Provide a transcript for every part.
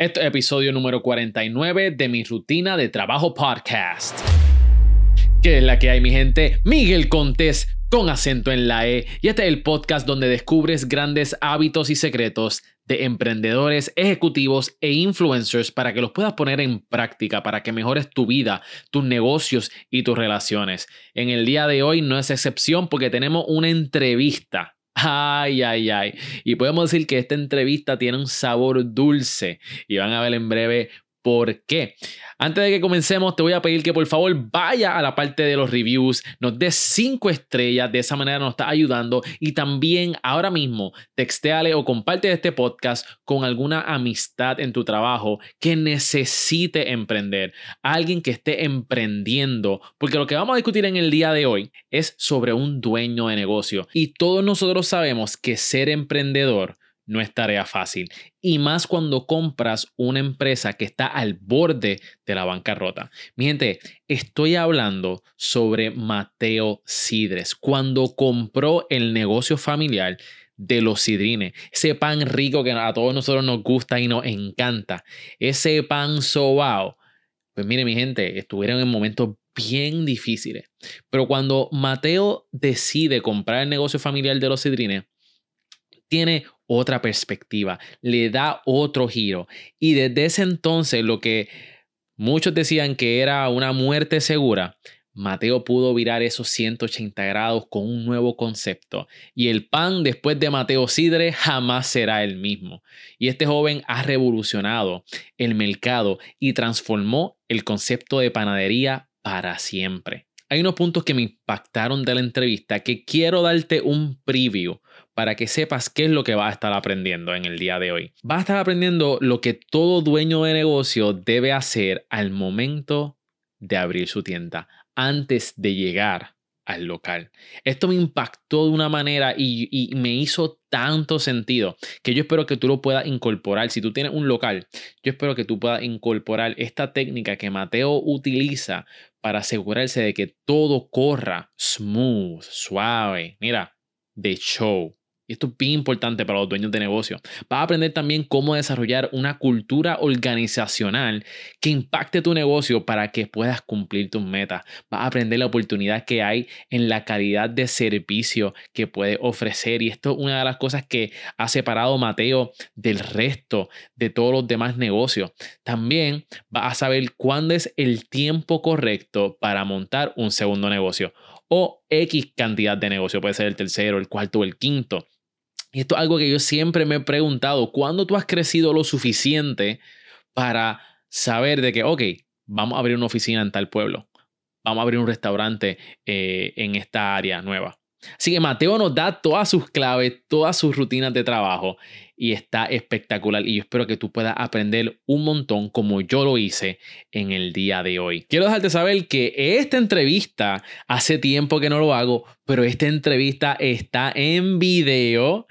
Este es episodio número 49 de mi rutina de trabajo podcast. ¿Qué es la que hay, mi gente? Miguel Contés con acento en la E. Y este es el podcast donde descubres grandes hábitos y secretos de emprendedores, ejecutivos e influencers para que los puedas poner en práctica, para que mejores tu vida, tus negocios y tus relaciones. En el día de hoy no es excepción porque tenemos una entrevista Ay, ay, ay. Y podemos decir que esta entrevista tiene un sabor dulce y van a ver en breve por qué. Antes de que comencemos, te voy a pedir que por favor vaya a la parte de los reviews, nos des 5 estrellas, de esa manera nos está ayudando. Y también ahora mismo textéale o comparte este podcast con alguna amistad en tu trabajo que necesite emprender, alguien que esté emprendiendo, porque lo que vamos a discutir en el día de hoy es sobre un dueño de negocio. Y todos nosotros sabemos que ser emprendedor no es tarea fácil. Y más cuando compras una empresa que está al borde de la bancarrota. Mi gente, estoy hablando sobre Mateo Sidres. Cuando compró el negocio familiar de los sidrines, ese pan rico que a todos nosotros nos gusta y nos encanta, ese pan sobao. Pues mire, mi gente, estuvieron en momentos bien difíciles. Pero cuando Mateo decide comprar el negocio familiar de los sidrines, tiene otra perspectiva, le da otro giro. Y desde ese entonces lo que muchos decían que era una muerte segura, Mateo pudo virar esos 180 grados con un nuevo concepto. Y el pan después de Mateo Sidre jamás será el mismo. Y este joven ha revolucionado el mercado y transformó el concepto de panadería para siempre hay unos puntos que me impactaron de la entrevista que quiero darte un preview para que sepas qué es lo que vas a estar aprendiendo en el día de hoy. Vas a estar aprendiendo lo que todo dueño de negocio debe hacer al momento de abrir su tienda, antes de llegar al local. Esto me impactó de una manera y, y, me hizo tanto sentido que yo espero que tú lo puedas incorporar. Si tú tienes un local, yo espero que tú puedas incorporar esta técnica que Mateo utiliza para asegurarse de que todo corra smooth, suave, mira, de show. Y esto es bien importante para los dueños de negocio. Vas a aprender también cómo desarrollar una cultura organizacional que impacte tu negocio para que puedas cumplir tus metas. Vas a aprender la oportunidad que hay en la calidad de servicio que puede ofrecer. Y esto es una de las cosas que ha separado Mateo del resto de todos los demás negocios. También vas a saber cuándo es el tiempo correcto para montar un segundo negocio o X cantidad de negocio. Puede ser el tercero, el cuarto o el quinto. Y esto es algo que yo siempre me he preguntado, ¿cuándo tú has crecido lo suficiente para saber de que, ok, vamos a abrir una oficina en tal pueblo, vamos a abrir un restaurante eh, en esta área nueva? Así que Mateo nos da todas sus claves, todas sus rutinas de trabajo y está espectacular y yo espero que tú puedas aprender un montón como yo lo hice en el día de hoy. Quiero dejarte saber que esta entrevista hace tiempo que no lo hago, pero esta entrevista está en video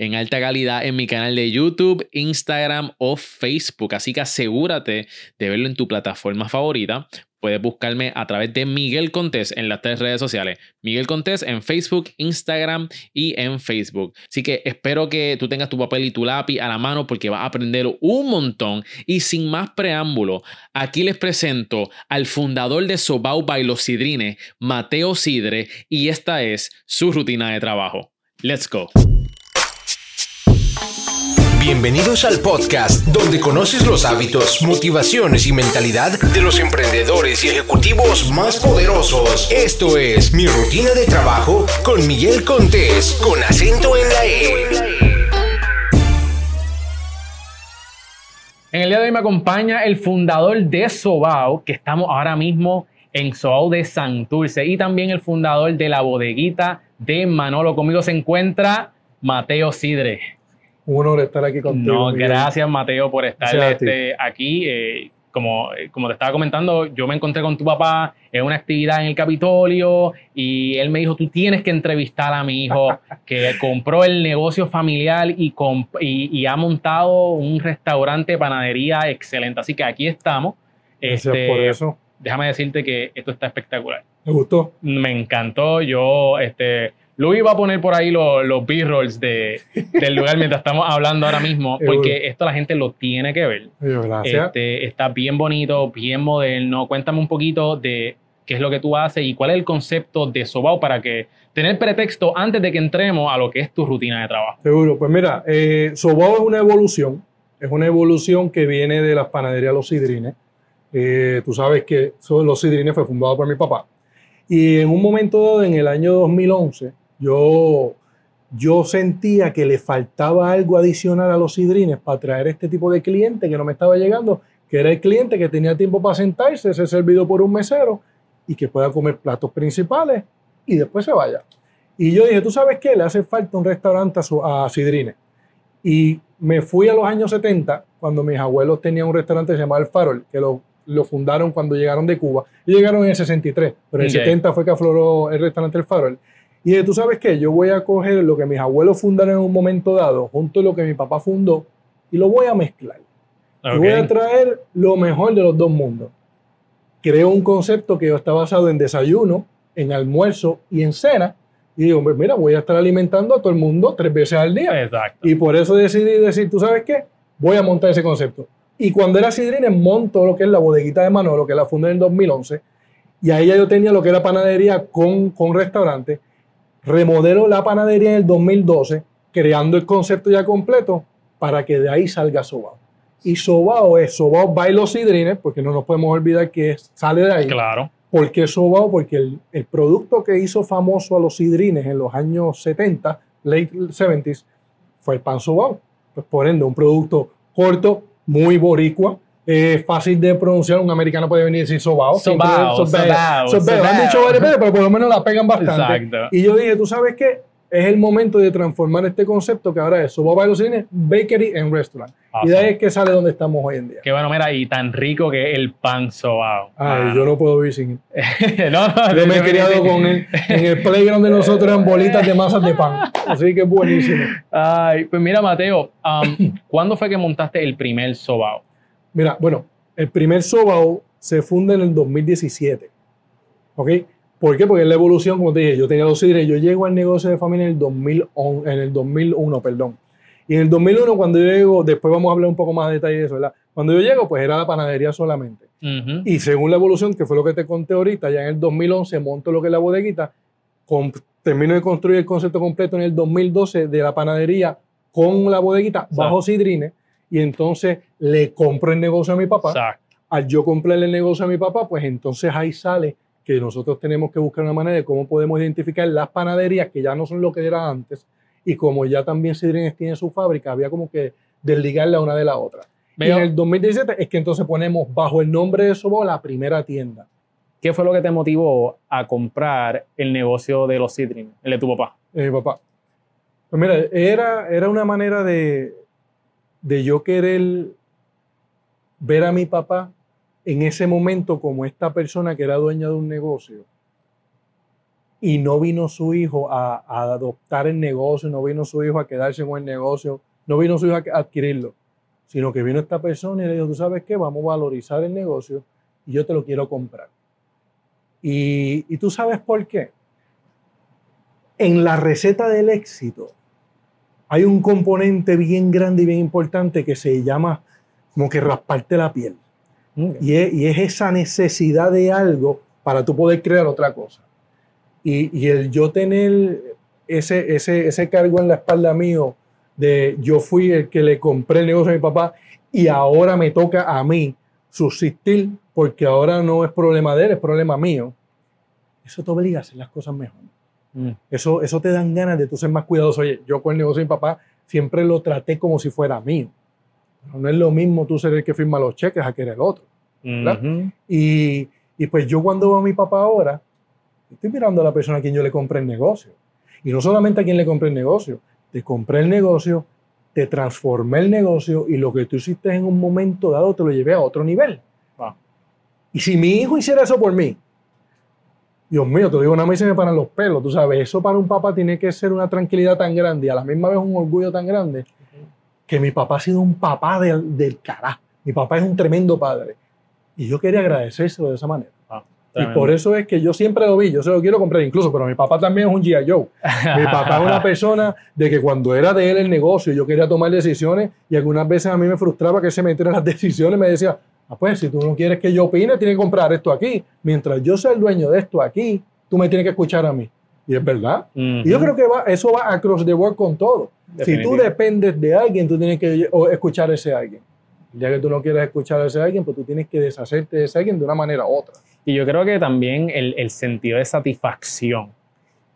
en alta calidad en mi canal de YouTube, Instagram o Facebook. Así que asegúrate de verlo en tu plataforma favorita puedes buscarme a través de Miguel Contés en las tres redes sociales. Miguel Contés en Facebook, Instagram y en Facebook. Así que espero que tú tengas tu papel y tu lápiz a la mano porque vas a aprender un montón. Y sin más preámbulo, aquí les presento al fundador de Sobau by los Sidrines, Mateo Sidre, y esta es su rutina de trabajo. Let's go. Bienvenidos al podcast donde conoces los hábitos, motivaciones y mentalidad de los emprendedores y ejecutivos más poderosos. Esto es Mi Rutina de Trabajo con Miguel Contés, con acento en la E. En el día de hoy me acompaña el fundador de Sobao, que estamos ahora mismo en Sobao de Santurce, y también el fundador de la bodeguita de Manolo. Conmigo se encuentra Mateo Sidre un honor estar aquí contigo. No, gracias Mateo por estar este, aquí. Eh, como, como te estaba comentando, yo me encontré con tu papá en una actividad en el Capitolio y él me dijo, tú tienes que entrevistar a mi hijo que compró el negocio familiar y, y, ha montado un restaurante, panadería excelente. Así que aquí estamos. Gracias este, por eso. Déjame decirte que esto está espectacular. ¿Me gustó? Me encantó. Yo este, Luis va a poner por ahí los, los B-rolls de, del lugar mientras estamos hablando ahora mismo, porque esto la gente lo tiene que ver. Gracias. Este, está bien bonito, bien moderno. Cuéntame un poquito de qué es lo que tú haces y cuál es el concepto de Sobao para que tener pretexto antes de que entremos a lo que es tu rutina de trabajo. Seguro, pues mira, eh, Sobao es una evolución, es una evolución que viene de las panaderías Los Sidrines. Eh, tú sabes que Los Sidrines fue fundado por mi papá. Y en un momento dado, en el año 2011, yo, yo sentía que le faltaba algo adicional a los sidrines para traer este tipo de cliente que no me estaba llegando, que era el cliente que tenía tiempo para sentarse, ser servido por un mesero y que pueda comer platos principales y después se vaya. Y yo dije, ¿tú sabes qué? Le hace falta un restaurante a, Sidrines. Y me fui a los años 70, cuando mis abuelos tenían un restaurante llamado El Farol, que lo, lo fundaron cuando llegaron de Cuba. Y llegaron en el 63, pero en el 70 fue que afloró el restaurante El Farol. Y dije, ¿tú sabes qué? Yo voy a coger lo que mis abuelos fundaron en un momento dado, junto a lo que mi papá fundó, y lo voy a mezclar. Y voy a traer lo mejor de los dos mundos. Creo un concepto que está basado en desayuno, en almuerzo y en cena. Y digo, mira, voy a estar alimentando a todo el mundo tres veces al día. Exacto. Y por eso decidí decir, ¿tú sabes qué? Voy a montar ese concepto. Y cuando era Sidrines, monto lo que es la bodeguita de Manolo, que la fundé en el 2011. Y ahí ya yo tenía lo que era panadería con, con restaurante remodelo la panadería en el 2012, creando el concepto ya completo para que de ahí salga Sobao. Y Sobao es Sobao by los Sidrines, porque no nos podemos olvidar que sale de ahí. Claro. ¿Por qué Sobao? Porque el, producto que hizo famoso a los Sidrines en los años 70, late 70s, fue el pan Sobao. Pues por ende, un producto corto, muy boricua, es fácil de pronunciar. Un americano puede venir y decir sobao. Sobao, sobao, sobao. Han dicho varias veces, pero por lo menos la pegan bastante. Exacto. Y yo dije, ¿tú sabes qué? Es el momento de transformar este concepto que ahora es Sobao los cines, bakery and restaurant. Y de ahí es que sale donde estamos hoy en día. Qué bueno, mira, y tan rico que es el pan sobao. Ay, yo no puedo vivir sin él. no, no, yo me he criado con él. En el playground de nosotros eran bolitas de masas de pan. Así que es buenísimo. Ay, pues mira, Mateo, um, ¿cuándo fue que montaste el primer sobao? Mira, bueno, el primer Sobao se funda en el 2017. ¿Ok? ¿Por qué? Porque es la evolución, como te dije, yo tenía dos sidres, yo llego al negocio de familia en el, 2001, en el 2001, perdón. Y en el 2001, cuando yo llego, después vamos a hablar un poco más de detalle de eso, ¿verdad? Cuando yo llego, pues era la panadería solamente. Y según la evolución, que fue lo que te conté ahorita, ya en el 2011 monto lo que es la bodeguita, termino de construir el concepto completo en el 2012 de la panadería con la bodeguita bajo sidrines y entonces le compro el negocio a mi papá. Al yo comprarle el negocio a mi papá, pues entonces ahí sale que nosotros tenemos que buscar una manera de cómo podemos identificar las panaderías que ya no son lo que era antes y como ya también Sidrines tiene su fábrica, había como que desligarla una de la otra. Y en el 2017 es que entonces ponemos bajo el nombre de Sobo la primera tienda. ¿Qué fue lo que te motivó a comprar el negocio de los Sidrines, el de tu papá? Eh, papá. Pues mira, era, era una manera de, de yo querer ver a mi papá en ese momento como esta persona que era dueña de un negocio y no vino su hijo a, adoptar el negocio, no vino su hijo a quedarse con el negocio, no vino su hijo a adquirirlo, sino que vino esta persona y le dijo, tú sabes qué, vamos a valorizar el negocio y yo te lo quiero comprar. Y, y tú sabes por qué. En la receta del éxito hay un componente bien grande y bien importante que se llama como que rasparte la piel. Y, es, esa necesidad de algo para tú poder crear otra cosa. Y, el yo tener ese, ese, ese cargo en la espalda mío de yo fui el que le compré el negocio a mi papá y ahora me toca a mí subsistir porque ahora no es problema de él, es problema mío. Eso te obliga a hacer las cosas mejor. Mm. Eso, eso te dan ganas de tú ser más cuidadoso. Oye, yo con el negocio de mi papá siempre lo traté como si fuera mío. no es lo mismo tú ser el que firma los cheques a que eres el otro. y, y, pues yo cuando veo a mi papá ahora, estoy mirando a la persona a quien yo le compré el negocio. Y no solamente a quien le compré el negocio, te compré el negocio, te transformé el negocio y lo que tú hiciste en un momento dado te lo llevé a otro nivel. Y si mi hijo hiciera eso por mí, Dios mío, te digo, una vez se me paran los pelos, tú sabes, eso para un papá tiene que ser una tranquilidad tan grande y a la misma vez un orgullo tan grande que mi papá ha sido un papá del, del carajo. Mi papá es un tremendo padre. Y yo quería agradecérselo de esa manera. Ah. Y por eso es que yo siempre lo vi, yo se lo quiero comprar incluso, pero mi papá también es un G.I. Joe. Mi papá es una persona de que cuando era de él el negocio, yo quería tomar decisiones y algunas veces a mí me frustraba que se metiera en las decisiones me decía, ah, pues si tú no quieres que yo opine, tienes que comprar esto aquí. Mientras yo sea el dueño de esto aquí, tú me tienes que escuchar a mí. Y es verdad. Ujú. Y yo creo que va, eso va across the board con todo. Si tú dependes de alguien, tú tienes que escuchar a ese alguien. Ya que tú no quieres escuchar a ese alguien, pues tú tienes que deshacerte de ese alguien de una manera u otra. Y yo creo que también el, el sentido de satisfacción.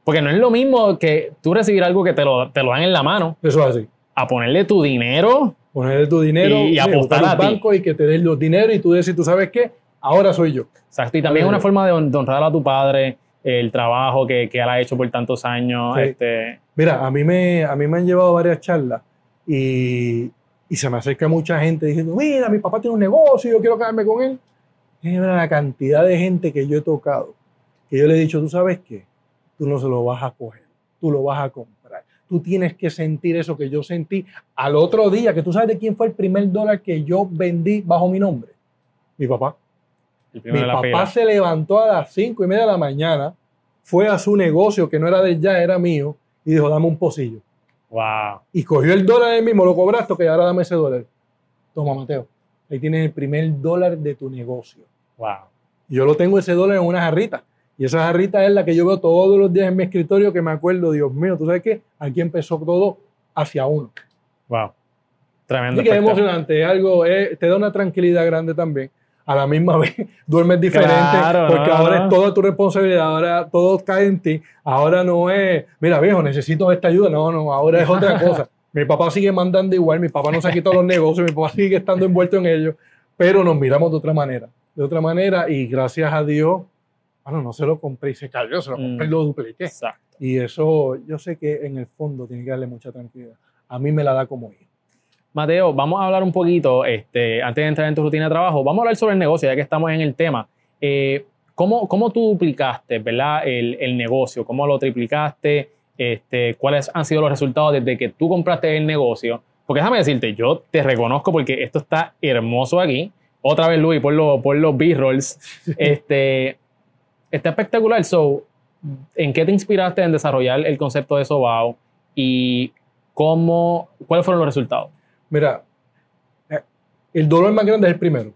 Porque no es lo mismo que tú recibir algo que te lo, te lo dan en la mano, Eso es así. a ponerle tu dinero. Poner tu dinero Y- y apostar a ti. banco y que te den los dineros y tú decir, tú sabes qué, ahora soy yo. Exacto. Y también es una forma de, hon- de honrar a tu padre, el trabajo que, que él ha hecho por tantos años. Sí. Este, Mira, a mí me, a mí me han llevado varias charlas y, y se me acerca mucha gente diciendo, mira, mi papá tiene un negocio, yo quiero quedarme con él. Mira la cantidad de gente que yo he tocado, que yo le he dicho, tú sabes qué, tú no se lo vas a coger, tú lo vas a comprar. Tú tienes que sentir eso que yo sentí al otro día, que tú sabes de quién fue el primer dólar que yo vendí bajo mi nombre. Mi papá. el Mi papá se levantó a las cinco y media de la mañana, fue a su negocio, que no era de ya, era mío, y dijo, dame un pocillo. Wow. Y cogió el dólar él mismo, lo cobraste, que ahora dame ese dólar. Toma, Mateo. Ahí tienes el primer dólar de tu negocio. Wow. Y yo lo tengo ese dólar en una jarrita. Y esa jarrita es la que yo veo todos los días en mi escritorio que me acuerdo, Dios mío, ¿tú sabes qué? Aquí empezó todo hacia uno. Wow. Tremendo. Así que es emocionante, es algo, eh, te da una tranquilidad grande también. A la misma vez duermes diferente Claro, porque no, ahora no. es toda tu responsabilidad, ahora todo cae en ti. Ahora no es, mira viejo, necesito esta ayuda. No, no, ahora es otra cosa. Mi papá sigue mandando igual, mi papá no se ha quitado los negocios, mi papá sigue estando envuelto en ellos, pero nos miramos de otra manera. De otra manera y gracias a Dios, bueno, no se lo compré y se cayó, se lo compré y Mm. lo dupliqué. Exacto. Y eso yo sé que en el fondo tiene que darle mucha tranquilidad. A mí me la da como hijo. Mateo, vamos a hablar un poquito, este, antes de entrar en tu rutina de trabajo, vamos a hablar sobre el negocio, ya que estamos en el tema. Eh, ¿cómo, cómo tú duplicaste ¿verdad? El, el negocio? ¿Cómo lo triplicaste? Este, ¿Cuáles han sido los resultados desde que tú compraste el negocio? Porque déjame decirte, yo te reconozco porque esto está hermoso aquí. Otra vez, Luis, por, lo- por los B-rolls. Este, está espectacular. So, ¿En qué te inspiraste en desarrollar el concepto de Sobao? ¿Y cómo, cuáles fueron los resultados? Mira, eh, el dolor más grande es el primero,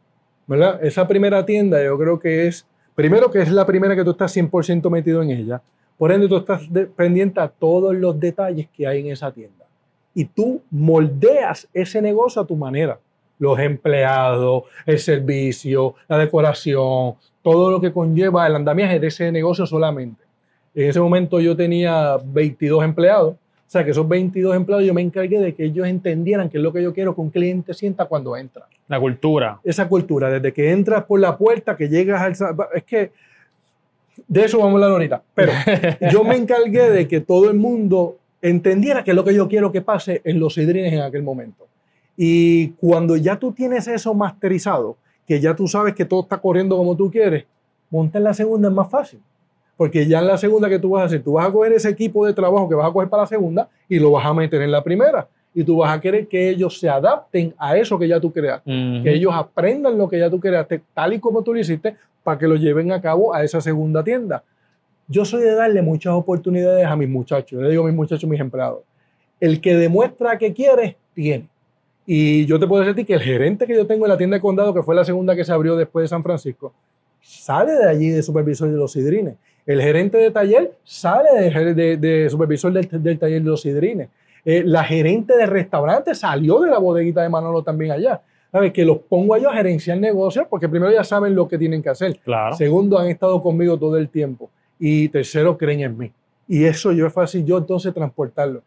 ¿verdad? Esa primera tienda yo creo que es, primero que es la primera que tú estás 100% metido en ella, por ende tú estás pendiente a todos los detalles que hay en esa tienda. Y tú moldeas ese negocio a tu manera. Los empleados, el servicio, la decoración, todo lo que conlleva el andamiaje de ese negocio solamente. En ese momento yo tenía 22 empleados. O sea, que esos 22 empleados yo me encargué de que ellos entendieran qué es lo que yo quiero que un cliente sienta cuando entra. La cultura. Esa cultura, desde que entras por la puerta, que llegas al... Es que de eso vamos a hablar ahorita. Pero yo me encargué de que todo el mundo entendiera qué es lo que yo quiero que pase en los sidrines en aquel momento. Y cuando ya tú tienes eso masterizado, que ya tú sabes que todo está corriendo como tú quieres, montar la segunda es más fácil. Porque ya en la segunda que tú vas a hacer, tú vas a coger ese equipo de trabajo que vas a coger para la segunda y lo vas a meter en la primera. Y tú vas a querer que ellos se adapten a eso que ya tú creaste que ellos aprendan lo que ya tú creaste, tal y como tú lo hiciste, para que lo lleven a cabo a esa segunda tienda. Yo soy de darle muchas oportunidades a mis muchachos. Yo le digo a mis muchachos, mis empleados. El que demuestra que quiere, tiene. Y yo te puedo decir que el gerente que yo tengo en la tienda de condado, que fue la segunda que se abrió después de San Francisco, sale de allí de supervisor de los sidrines. El gerente de taller sale de, de- de supervisor del, del taller de los sidrines. Eh, la gerente de restaurante salió de la bodeguita de Manolo también allá. ¿Sabes? Que los pongo a ellos a gerenciar negocios porque primero ya saben lo que tienen que hacer. Claro. Segundo, han estado conmigo todo el tiempo. Y tercero, creen en mí. Y eso yo es fácil yo entonces transportarlo.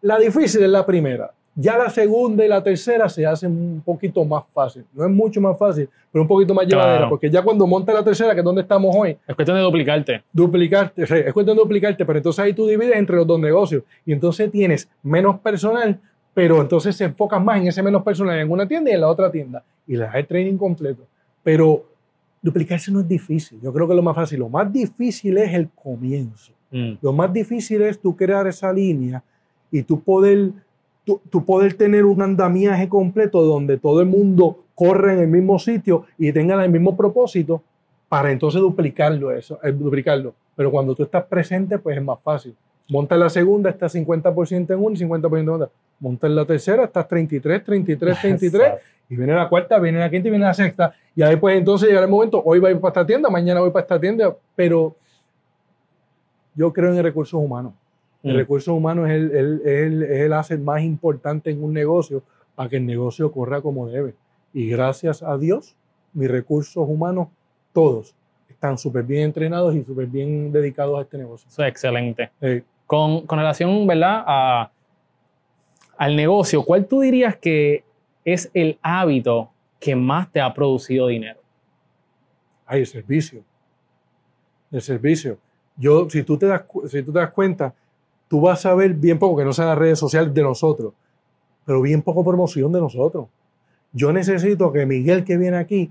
La difícil es la primera. Ya la segunda y la tercera se hacen un poquito más fácil. No es mucho más fácil, pero un poquito más Claro. llevadera. Porque ya cuando monta la tercera, que es donde estamos hoy, Es cuestión de duplicarte. duplicarte, sea, es cuestión de duplicarte, pero entonces ahí tú divides entre los dos negocios y entonces tienes menos personal, pero entonces se enfocas más en ese menos personal en una tienda y en la otra tienda y le das el training completo. Pero duplicarse no es difícil, yo creo que lo más fácil. Lo más difícil es el comienzo. Mm. Lo más difícil es tú crear esa línea y tú poder, tú, tú poder tener un andamiaje completo donde todo el mundo corre en el mismo sitio y tengan el mismo propósito para entonces duplicarlo eso, eh, duplicarlo. Pero cuando tú estás presente, pues es más fácil. Monta la segunda, estás 50% en una y 50% en otra. Monta en la tercera, estás 33, 33, 33. y viene la cuarta, viene la quinta y viene la sexta. Y ahí pues entonces llega el momento, hoy voy para esta tienda, mañana voy para esta tienda. Pero yo creo en recursos humanos. El Mm. recurso humano es el, el, el, el asset más importante en un negocio para que el negocio corra como debe. Y gracias a Dios, mis recursos humanos, todos, están súper bien entrenados y súper bien dedicados a este negocio. Eso es excelente. Con, con relación, ¿verdad? A, al negocio, ¿cuál tú dirías que es el hábito que más te ha producido dinero? hay el servicio. El servicio. Yo, si tú te das, si tú te das cuenta, tú vas a ver bien poco, que no sean las redes sociales de nosotros, pero bien poco promoción de nosotros. Yo necesito que Miguel que viene aquí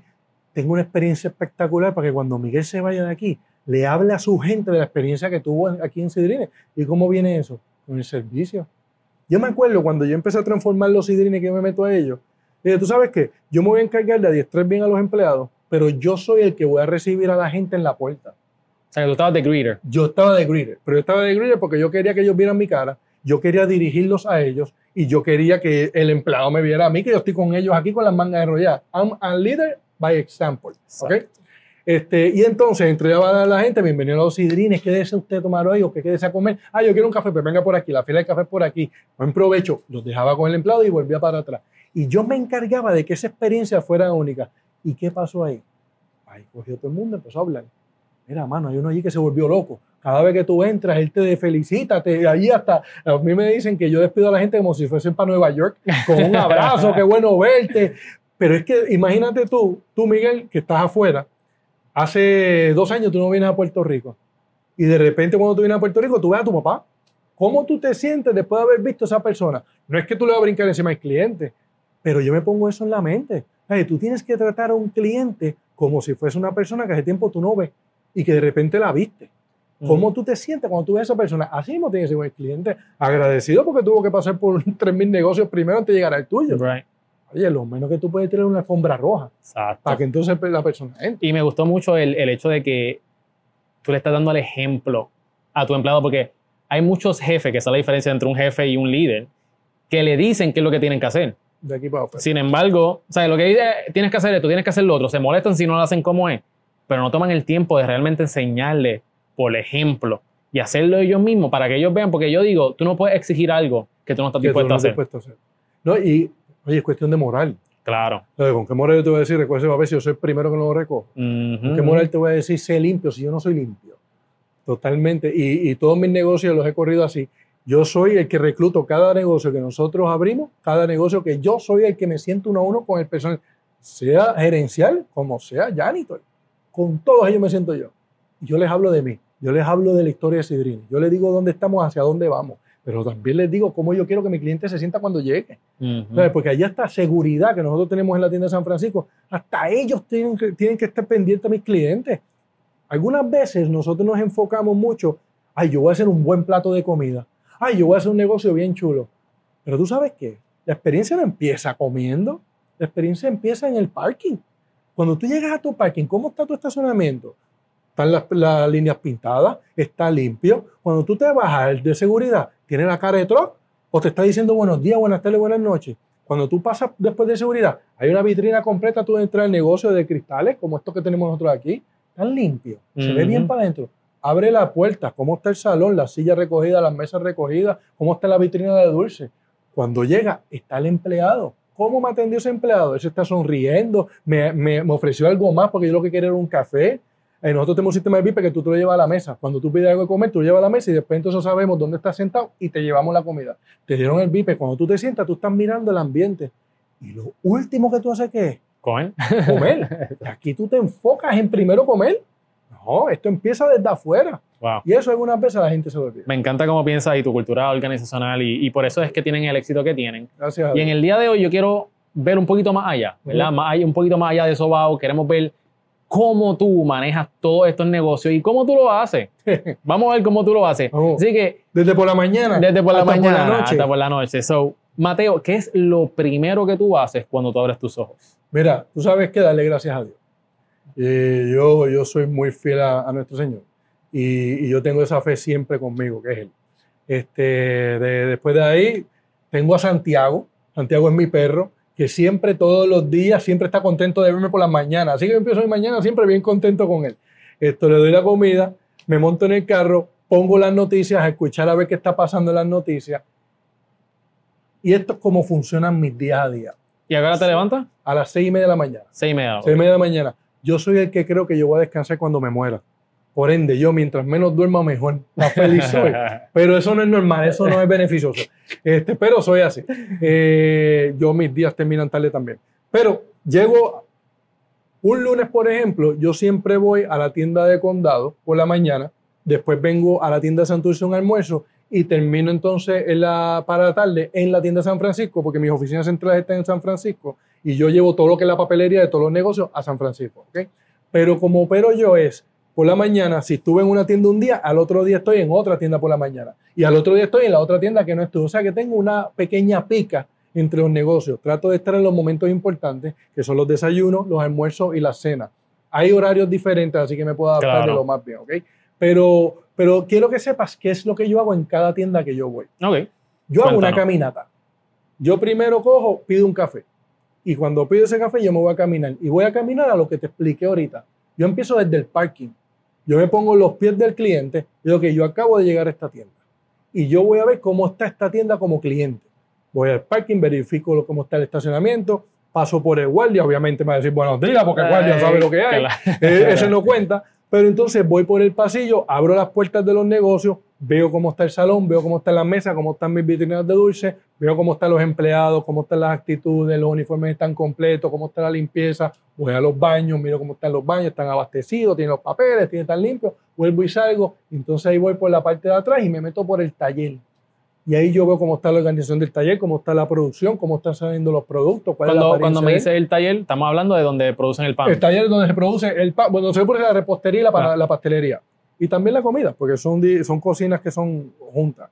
tenga una experiencia espectacular para que cuando Miguel se vaya de aquí, le hable a su gente de la experiencia que tuvo aquí en Sidrines. ¿Y cómo viene eso? Con el servicio. Yo me acuerdo cuando yo empecé a transformar los Sidrines que yo me meto a ellos, dije, tú sabes qué, yo me voy a encargar de adiestrar bien a los empleados, pero yo soy el que voy a recibir a la gente en la puerta. O sea, que tú estabas de greeter. Yo estaba de greeter, pero yo estaba de greeter porque yo quería que ellos vieran mi cara, yo quería dirigirlos a ellos y yo quería que el empleado me viera a mí, que yo estoy con ellos aquí con las mangas enrolladas. I'm a leader by example. ¿ok? Exacto. Este, y entonces entregaba a la gente, bienvenido a los sidrines, ¿qué desea usted tomar hoy o qué desea comer? Ah, yo quiero un café, pues venga por aquí, la fila de café es por aquí. Buen provecho. Los dejaba con el empleado y volvía para atrás. Y yo me encargaba de que esa experiencia fuera única. ¿Y qué pasó ahí? Ahí cogió todo el mundo, empezó a hablar. Mira, mano, hay uno allí que se volvió loco. Cada vez que tú entras, él te felicita, te, allí hasta, a mí me dicen que yo despido a la gente como si fuesen para Nueva York, con un abrazo, qué bueno verte. Pero es que imagínate tú, tú Miguel, que estás afuera, hace dos años tú no vienes a Puerto Rico y de repente cuando tú vienes a Puerto Rico tú ves a tu papá. ¿Cómo tú te sientes después de haber visto a esa persona? No es que tú le vas a brincar encima al cliente, pero yo me pongo eso en la mente. Tú tienes que tratar a un cliente como si fuese una persona que hace tiempo tú no ves y que de repente la viste. ¿Cómo tú te sientes cuando tú ves a esa persona? Así mismo tienes que ser el cliente agradecido porque tuvo que pasar por 3.000 negocios primero antes de llegar al tuyo. Right. Oye, lo menos que tú puedes tener una alfombra roja Exacto. para que entonces la persona entre. Y me gustó mucho el, el hecho de que tú le estás dando el ejemplo a tu empleado, porque hay muchos jefes, que esa es la diferencia entre un jefe y un líder, que le dicen qué es lo que tienen que hacer. De aquí para. Sin embargo, o sea, lo que dice, tienes que hacer esto, tienes que hacer lo otro, se molestan si no lo hacen como es, pero no toman el tiempo de realmente enseñarle por ejemplo y hacerlo ellos mismos para que ellos vean, porque yo digo, tú no puedes exigir algo que tú no estás que tú dispuesto no a hacer. dispuesto a hacer. No, y oye, es cuestión de moral. Claro. ¿Con qué moral yo te voy a decir? Recuerda, a ver si yo soy el primero que lo recojo. ¿Con qué moral te voy a decir sé limpio si yo no soy limpio? Totalmente. Y, y todos mis negocios los he corrido así. Yo soy el que recluto cada negocio que nosotros abrimos, cada negocio que yo soy el que me siento uno a uno con el personal, sea gerencial como sea janitor. Con todos ellos me siento yo. Yo les hablo de mí, yo les hablo de la historia de Sidrini, yo les digo dónde estamos, hacia dónde vamos, pero también les digo cómo yo quiero que mi cliente se sienta cuando llegue. Porque allá está seguridad que nosotros tenemos en la tienda de San Francisco, hasta ellos tienen que, tienen que estar pendientes a mis clientes. Algunas veces nosotros nos enfocamos mucho, ay, yo voy a hacer un buen plato de comida, ay, yo voy a hacer un negocio bien chulo. Pero tú sabes qué, la experiencia no empieza comiendo, la experiencia empieza en el parking. Cuando tú llegas a tu parking, ¿cómo está tu estacionamiento? Están las, las líneas pintadas, está limpio. Cuando tú te bajas el de seguridad, tiene la cara de truck o te está diciendo buenos días, buenas tardes, buenas noches. Cuando tú pasas después de seguridad, hay una vitrina completa, tú entras al negocio de cristales, como estos que tenemos nosotros aquí, están limpios, se ve bien para adentro. Abre la puerta, cómo está el salón, las sillas recogidas, las mesas recogidas, cómo está la vitrina de dulce. Cuando llega, está el empleado. ¿Cómo me atendió ese empleado? Él se está sonriendo, me, me- me ofreció algo más porque yo lo que quería era un café. Eh, nosotros tenemos un sistema de VIP que tú te lo llevas a la mesa. Cuando tú pides algo de comer, tú lo llevas a la mesa y después entonces sabemos dónde estás sentado y te llevamos la comida. Te dieron el VIP. Cuando tú te sientas, tú estás mirando el ambiente. Y lo último que tú haces, ¿qué es? Comer. Y aquí tú te enfocas en primero comer. No, esto empieza desde afuera. Wow. Y eso algunas veces la gente se olvida. Me encanta cómo piensas y tu cultura organizacional y, y por eso es que tienen el éxito que tienen. Gracias Y en el día de hoy yo quiero ver un poquito más allá, ¿verdad? Ujú. Más allá- un poquito más allá de eso, Bao. Queremos ver cómo tú manejas todos estos negocios y cómo tú lo haces. Vamos a ver cómo tú lo haces. Así que Desde por la mañana. desde por la hasta mañana Por la noche. hasta por la noche. So, Mateo, ¿qué es lo primero que tú haces cuando tú abres tus ojos? Mira, tú sabes que darle gracias a Dios. Eh, yo, yo soy muy fiel a, a nuestro Señor y, y yo tengo esa fe siempre conmigo, que es Él. Este, de- después de ahí, tengo a Santiago. Santiago es mi perro, que siempre, todos los días, siempre está contento de verme por las mañanas. Así que yo empiezo mi mañana siempre bien contento con él. Esto, le doy la comida, me monto en el carro, pongo las noticias, a escuchar a ver qué está pasando en las noticias. Y esto es cómo funcionan mis días a día. ¿Y ahora te levantas? A las seis y media de la mañana. Seis y media. Seis y media de la mañana. Yo soy el que creo que yo voy a descansar cuando me muera. Por ende, yo mientras menos duerma, mejor. Más feliz soy. Pero eso no es normal, eso no es beneficioso. Este, pero soy así. Eh, yo mis días terminan tarde también. Pero llego un lunes, por ejemplo, yo siempre voy a la tienda de condado por la mañana, después vengo a la tienda de Santurce un almuerzo y termino entonces en la, para la tarde en la tienda de San Francisco, porque mis oficinas centrales están en San Francisco y yo llevo todo lo que es la papelería de todos los negocios a San Francisco. ¿ok? Pero como opero yo es por la mañana, si estuve en una tienda un día, al otro día estoy en otra tienda por la mañana. Y al otro día estoy en la otra tienda que no estuve. O sea que tengo una pequeña pica entre los negocios. Trato de estar en los momentos importantes, que son los desayunos, los almuerzos y las cenas. Hay horarios diferentes, así que me puedo adaptar Claro. de lo más bien, ¿ok? Pero, pero quiero que sepas qué es lo que yo hago en cada tienda que yo voy. Ok. Yo hago una caminata. Yo primero cojo, pido un café. Y cuando pido ese café, yo me voy a caminar. Y voy a caminar a lo que te expliqué ahorita. Yo empiezo desde el parking. Yo me pongo los pies del cliente y digo que yo acabo de llegar a esta tienda. Y yo voy a ver cómo está esta tienda como cliente. Voy al parking, verifico cómo está el estacionamiento, paso por el guardia, obviamente me va a decir buenos días porque el guardia sabe lo que hay. Claro. Eh, ese no cuenta. Pero entonces voy por el pasillo, abro las puertas de los negocios, veo cómo está el salón, veo cómo están las mesas, cómo están mis vitrinas de dulce, veo cómo están los empleados, cómo están las actitudes, los uniformes están completos, cómo está la limpieza. Voy a los baños, miro cómo están los baños, están abastecidos, tienen los papeles, tienen tan limpios. Vuelvo y salgo. Entonces ahí voy por la parte de atrás y me meto por el taller. Y ahí yo veo cómo está la organización del taller, cómo está la producción, cómo están saliendo los productos, cuál es la Cuando, cuando me dice el taller, estamos hablando de donde producen el pan. El taller donde se produce el pan, bueno, se produce la repostería y la, Ah. la pastelería. Y también la comida, porque son, son cocinas que son juntas.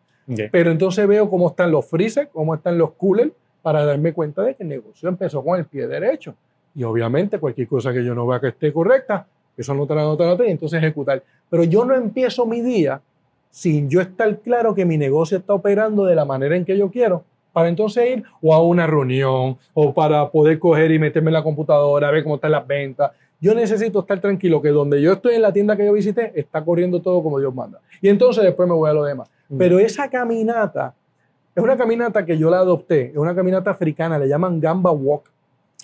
Pero entonces veo cómo están los freezer, cómo están los coolers, para darme cuenta de que el negocio empezó con el pie derecho. Y obviamente cualquier cosa que yo no vea que esté correcta, eso anotar, anotar, anotar y entonces ejecutar. Pero yo no empiezo mi día sin yo estar claro que mi negocio está operando de la manera en que yo quiero, para entonces ir o a una reunión o para poder coger y meterme en la computadora, ver cómo están las ventas. Yo necesito estar tranquilo que donde yo estoy en la tienda que yo visité está corriendo todo como Dios manda. Y entonces después me voy a lo demás. Mm. Pero esa caminata es una caminata que yo la adopté, es una caminata africana, le llaman Gamba Walk.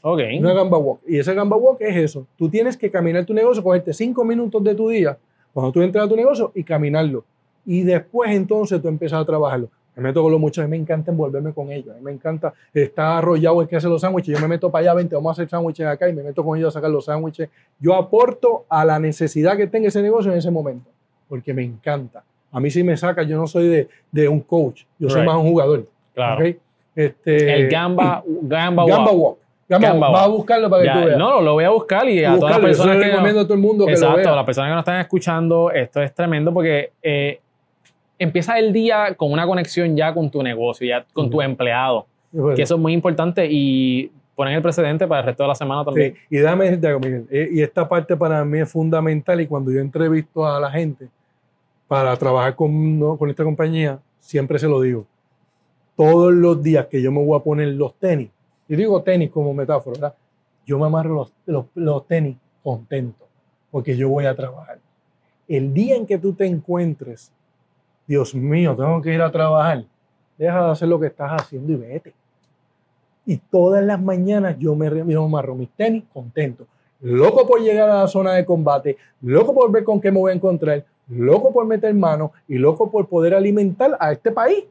Ok. Una Gamba Walk. Y ese Gamba Walk es eso. Tú tienes que caminar tu negocio, cogerte cinco minutos de tu día cuando tú entras a tu negocio y caminarlo. Y después entonces tú empiezas a trabajarlo. Me meto con los muchachos, a mí me encanta envolverme con ellos. A mí me encanta estar arrollado el que hace los sándwiches. Yo me meto para allá, vente, vamos a hacer sándwiches acá y me meto con ellos a sacar los sándwiches. Yo aporto a la necesidad que tenga ese negocio en ese momento, porque me encanta. A mí sí me saca, yo no soy de, de un coach, yo soy Right. más un jugador. Claro. Este, El Gamba, Gamba, Gamba Walk. Walk. Gamba Gamba Walk. Va a buscarlo para que Ya, tú veas. no, no, lo voy a buscar y a todas las personas lo que a todo el mundo que Exacto, lo vea. las personas que nos están escuchando, esto es tremendo porque eh, empieza el día con una conexión ya con tu negocio, ya con tu empleado, Pues, que eso es muy importante y ponen el precedente para el resto de la semana también. Sí, y déjame decirte algo, Miguel. eh, Y esta parte para mí es fundamental y cuando yo entrevisto a la gente para trabajar con, ¿no? con esta compañía, siempre se lo digo. Todos los días que yo me voy a poner los tenis, y digo tenis como metáfora, ¿verdad? Yo me amarro los, los, los tenis contento porque yo voy a trabajar. El día en que tú te encuentres, Dios mío, tengo que ir a trabajar, deja de hacer lo que estás haciendo y vete. Y todas las mañanas yo me, yo me amarro mis tenis contento. Loco por llegar a la zona de combate, loco por ver con qué me voy a encontrar, loco por meter mano y loco por poder alimentar a este país.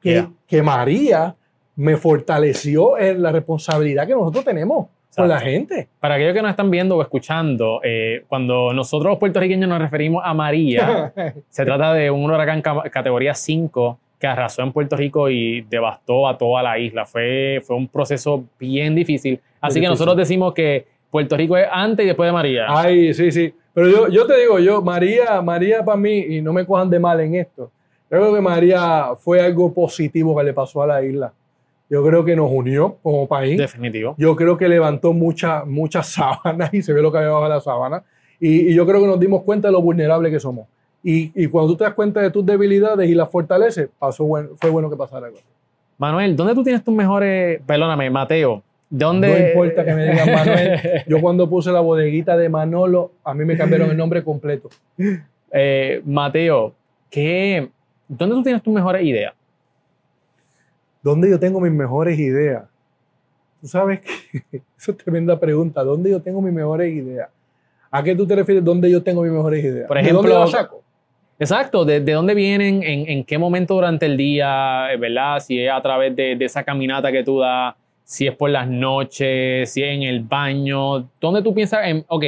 Que, Yeah. que María me fortaleció en la responsabilidad que nosotros tenemos con la gente. Para aquellos que nos están viendo o escuchando, eh, cuando nosotros los puertorriqueños nos referimos a María, se trata de un huracán ca- categoría 5 que arrasó en Puerto Rico y devastó a toda la isla. Fue, fue un proceso bien difícil. Así que difícil. nosotros decimos que Puerto Rico es antes y después de María. Ay, sí, sí. Pero yo, yo te digo, yo, María, María para mí, y no me cojan de mal en esto, yo creo que María fue algo positivo que le pasó a la isla. Yo creo que nos unió como país. Definitivo. Yo creo que levantó muchas muchas sábanas y se ve lo que había bajo la sábana. Y, y yo creo que nos dimos cuenta de lo vulnerable que somos. Y, y cuando tú te das cuenta de tus debilidades y las fortaleces, pasó bueno, fue bueno que pasara algo. Manuel, ¿dónde tú tienes tus mejores, perdóname, Mateo, ¿dónde? No importa que me digan Manuel. Yo cuando puse la bodeguita de Manolo, a mí me cambiaron el nombre completo. Eh, Mateo, ¿qué, ¿dónde tú tienes tus mejores ideas? ¿Dónde yo tengo mis mejores ideas? Tú sabes que esa es tremenda pregunta. ¿Dónde yo tengo mis mejores ideas? ¿A qué tú te refieres? ¿Dónde yo tengo mis mejores ideas? Por ¿De dónde ejemplo, las saco? Exacto, ¿de, de dónde vienen? En, en qué momento durante el día? eh, ¿Verdad? Si es a través de, de esa caminata que tú das, si es por las noches, si es en el baño. ¿Dónde tú piensas en, ok,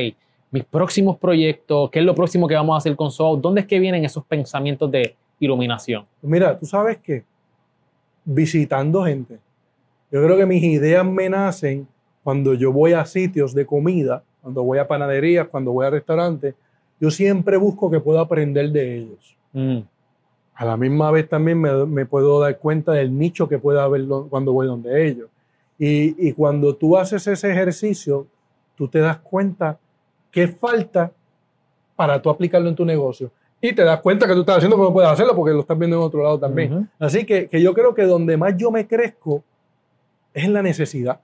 mis próximos proyectos, qué es lo próximo que vamos a hacer con Soul? ¿Dónde es que vienen esos pensamientos de iluminación? Mira, tú sabes que visitando gente, yo creo que mis ideas me nacen cuando yo voy a sitios de comida, cuando voy a panaderías, cuando voy a restaurantes, yo siempre busco que pueda aprender de ellos. Mm, A la misma vez también me, me puedo dar cuenta del nicho que pueda haber cuando voy donde ellos. Y, y cuando tú haces ese ejercicio, tú te das cuenta qué falta para tú aplicarlo en tu negocio. Y te das cuenta que tú estás haciendo que no puedes hacerlo porque lo estás viendo en otro lado también. Ujú. Así que, que yo creo que donde más yo me crezco es en la necesidad.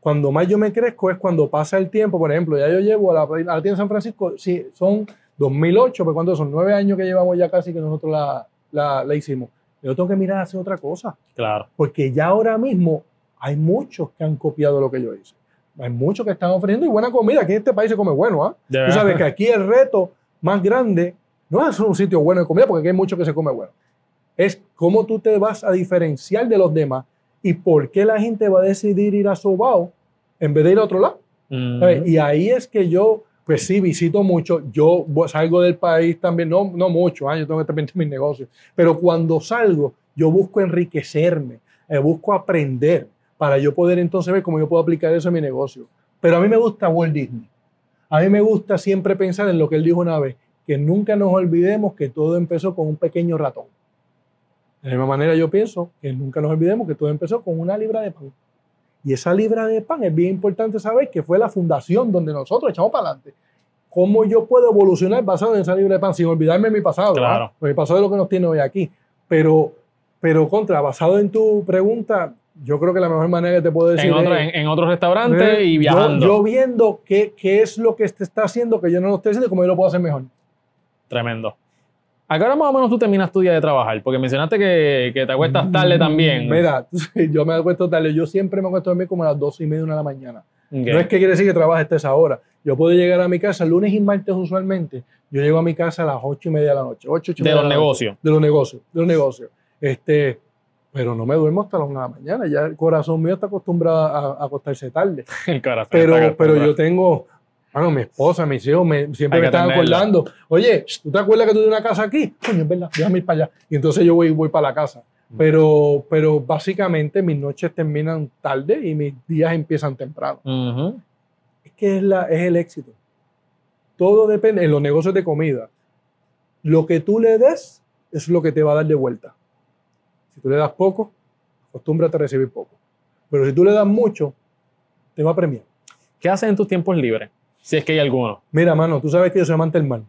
Cuando más yo me crezco es cuando pasa el tiempo. Por ejemplo, ya yo llevo a la, a la tienda San Francisco, sí, son 2008, pero ¿cuántos son? Nueve años que llevamos ya casi que nosotros la, la, la hicimos. Yo tengo que mirar a hacer otra cosa. claro. Porque ya ahora mismo hay muchos que han copiado lo que yo hice. Hay muchos que están ofreciendo y buena comida. Aquí en este país se come bueno, ¿ah? De Tú sabes que aquí el reto más grande no es un sitio bueno de comida, porque aquí hay mucho que se come bueno. Es cómo tú te vas a diferenciar de los demás y por qué la gente va a decidir ir a Sobao en vez de ir a otro lado. Y ahí es que yo, pues sí, visito mucho. Yo salgo del país también, no, no mucho, ¿ah? yo tengo que mis negocios. Pero cuando salgo, yo busco enriquecerme, eh, busco aprender para yo poder entonces ver cómo yo puedo aplicar eso en mi negocio. Pero a mí me gusta Walt Disney. A mí me gusta siempre pensar en lo que él dijo una vez, que nunca nos olvidemos que todo empezó con un pequeño ratón. De la misma manera yo pienso que nunca nos olvidemos que todo empezó con una libra de pan. Y esa libra de pan es bien importante saber que fue la fundación donde nosotros echamos para adelante. ¿Cómo yo puedo evolucionar basado en esa libra de pan sin olvidarme de mi pasado? Claro. mi pasado es lo que nos tiene hoy aquí. Pero, pero contra, basado en tu pregunta, yo creo que la mejor manera que te puedo decir en, otro, es, en, en otros restaurantes eh, y yo- viajando. Yo, viendo qué, qué es lo que te está haciendo que yo no lo estoy haciendo y cómo yo lo puedo hacer mejor. Tremendo. ¿A qué hora más o menos tú terminas tu día de trabajar? Porque mencionaste que, que te acuestas tarde también. Mm, Mira, yo me acuesto tarde. Yo siempre me acuesto a dormir como a las 12 y media, una de la mañana. No es que quiere decir que trabaje hasta esa hora. Yo puedo llegar a mi casa lunes y martes usualmente. Yo llego a mi casa a las 8 y media de la noche. 8, 8 y De los noche. negocios. De los negocios. De los negocios. Este, pero no me duermo hasta las 1 de la mañana. Ya el corazón mío está acostumbrado a, a acostarse tarde. El corazón Pero, está pero yo tengo, bueno, mi esposa, mis hijos, me- siempre Hay me están acordando. Oye, ¿tú te acuerdas que tú tienes una casa aquí? Coño, es verdad, déjame ir para allá. Y entonces yo voy, voy para la casa. Mm. Pero, pero básicamente mis noches terminan tarde y mis días empiezan temprano. Ujú. Es que es, la, es el éxito. Todo depende, en los negocios de comida, lo que tú le des es lo que te va a dar de vuelta. Si tú le das poco, acostúmbrate a recibir poco. Pero si tú le das mucho, te va a premiar. ¿Qué haces en tus tiempos libres? Si es que hay alguno. Mira, mano, tú sabes que yo soy amante del mar.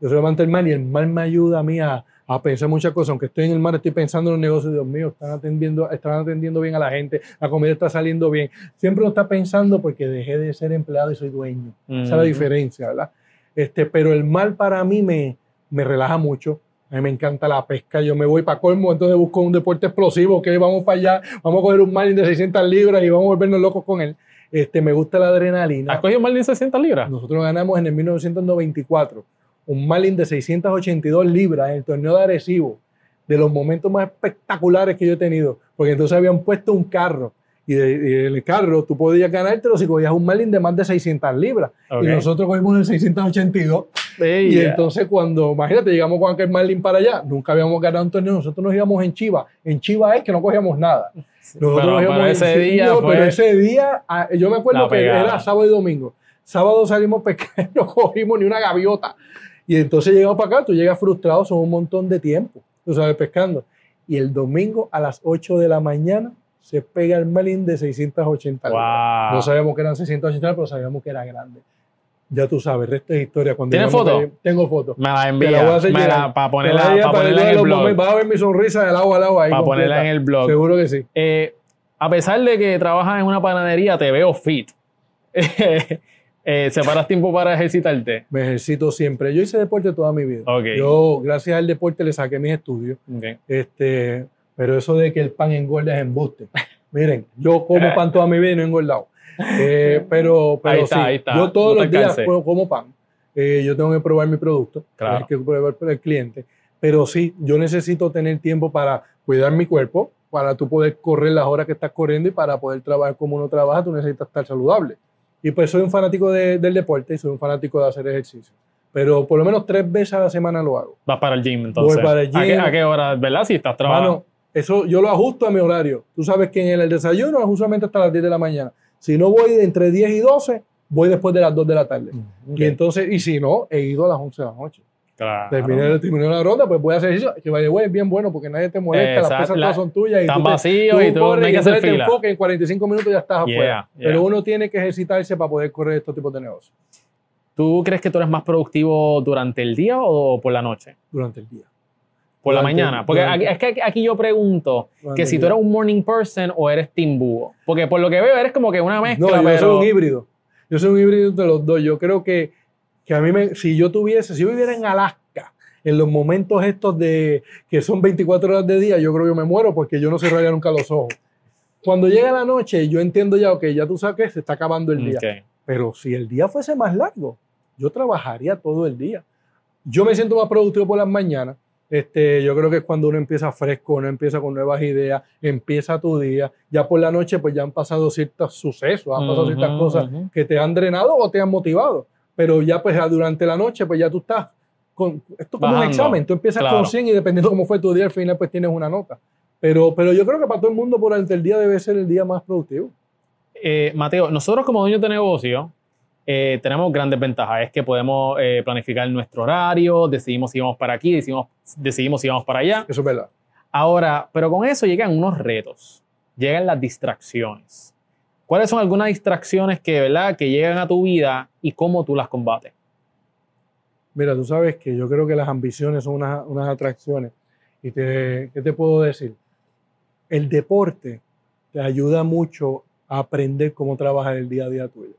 Yo soy amante del mar y el mar me ayuda a mí a, a pensar muchas cosas. Aunque estoy en el mar, estoy pensando en los negocios. Dios mío, están atendiendo, están atendiendo bien a la gente, la comida está saliendo bien. Siempre lo está pensando porque dejé de ser empleado y soy dueño. Esa es la diferencia, ¿verdad? Este, pero el mar para mí me, me relaja mucho. A mí me encanta la pesca. Yo me voy para colmo, entonces busco un deporte explosivo. Que vamos para allá, vamos a coger un marlin de 600 libras y vamos a volvernos locos con él. Este, me gusta la adrenalina. ¿Has cogido más de 60 libras? Nosotros ganamos en el 1994 un Marlin de 682 libras en el torneo de Arecibo, de los momentos más espectaculares que yo he tenido, porque entonces habían puesto un carro y, de- y en el carro tú podías ganártelo si cogías un Marlin de más de 600 libras. Y nosotros cogimos el 682 Ey, y entonces cuando, imagínate, llegamos con aquel Marlin para allá, nunca habíamos ganado un torneo, nosotros nos íbamos en Chiva. En Chiva es que no cogíamos nada. Nosotros Pero- nos íbamos pero en- ese día fue pero ese día, yo me acuerdo que era sábado y domingo. Sábado salimos a pescar, no cogimos ni una gaviota. Y entonces llegamos para acá, tú llegas frustrado, son un montón de tiempo, tú sabes, pescando. Y el domingo a las 8 de la mañana se pega el melín de 680 libras. Wow. No sabíamos que eran 680, pero sabíamos que era grande. Ya tú sabes, resto es historia. Cuando ¿Tienes foto? Tengo fotos. Me la envía. la voy a me la- para ponerla, para para ponerla en el blog. momentos. Vas a ver mi sonrisa del agua al agua ahí. Para ponerla completa. en el blog. Seguro que sí. Eh, a pesar de que trabajas en una panadería, te veo fit. eh, ¿Separas tiempo para ejercitarte? Me ejercito siempre. Yo hice deporte toda mi vida. Ok. Yo, gracias al deporte, le saqué mis estudios. Ok. Este, pero eso de que el pan engorda es embuste. Miren, yo como pan toda mi vida y no he engordado. Eh, pero pero Ahí está, sí, ahí está. yo todos No los días como pan. Eh, yo tengo que probar mi producto, Claro. hay que probar el cliente. Pero sí, yo necesito tener tiempo para cuidar mi cuerpo, para tú poder correr las horas que estás corriendo y para poder trabajar como uno trabaja, tú necesitas estar saludable. Y pues soy un fanático de- del deporte y soy un fanático de hacer ejercicio. Pero por lo menos tres veces a la semana lo hago. Vas para el gym entonces. Voy para el ¿A qué, gym. a qué hora, verdad? Si estás trabajando. Eso yo lo ajusto a mi horario. Tú sabes que en el desayuno usualmente hasta las 10 de la mañana. Si no voy entre 10 y 12, voy después de las 2 de la tarde. Ok. Y entonces, y si no, he ido a las 11 de la noche. Claro. Terminé, terminé la ronda, pues voy a hacer ejercicio. Que vaya, güey, es bien bueno porque nadie te molesta, Exacto. las pesas La- todas son tuyas. y Están vacíos y tú no hay que hacer fila. enfoques, en 45 minutos ya estás Yeah, afuera. yeah. Pero uno tiene que ejercitarse para poder correr estos tipos de negocios ¿Tú crees que tú eres más productivo durante el día o por la noche? durante el día. Por la mañana. Porque aquí- es que aquí yo pregunto que si tú eres un morning person o eres team búho. Porque por lo que veo eres como que una mezcla, No, yo pero... soy un híbrido. Yo soy un híbrido de los dos. Yo creo que, que a mí, me, si yo tuviese, si yo viviera en Alaska, en los momentos estos de que son 24 horas de día, yo creo que yo me muero porque yo no cerraría nunca los ojos. Cuando llega la noche, yo entiendo ya, ok, ya tú sabes que se está acabando el día. Ok. Pero si el día fuese más largo, yo trabajaría todo el día. Yo me siento más productivo por las mañanas. Este, yo creo que es cuando uno empieza fresco, uno empieza con nuevas ideas, empieza tu día. Ya por la noche, pues ya han pasado ciertos sucesos, han pasado ciertas Ujú, cosas ujú. que te han drenado o te han motivado. Pero ya, pues durante la noche, pues ya tú estás con. Esto es como un Bajando, examen. Tú empiezas claro. con 100 y dependiendo cómo fue tu día, al final, pues tienes una nota. Pero, pero yo creo que para todo el mundo, durante el día debe ser el día más productivo. Eh, Mateo, nosotros como dueños de negocio eh, tenemos grandes ventajas. Es que podemos eh, planificar nuestro horario, decidimos si vamos para aquí, decidimos, decidimos si vamos para allá. Eso es verdad. Ahora, pero con eso llegan unos retos, llegan las distracciones. ¿Cuáles son algunas distracciones que, ¿verdad? que llegan a tu vida y cómo tú las combates? Mira, tú sabes que yo creo que las ambiciones son unas, unas atracciones. ¿Y te, qué te puedo decir? El deporte te ayuda mucho a aprender cómo trabajar el día a día tuyo.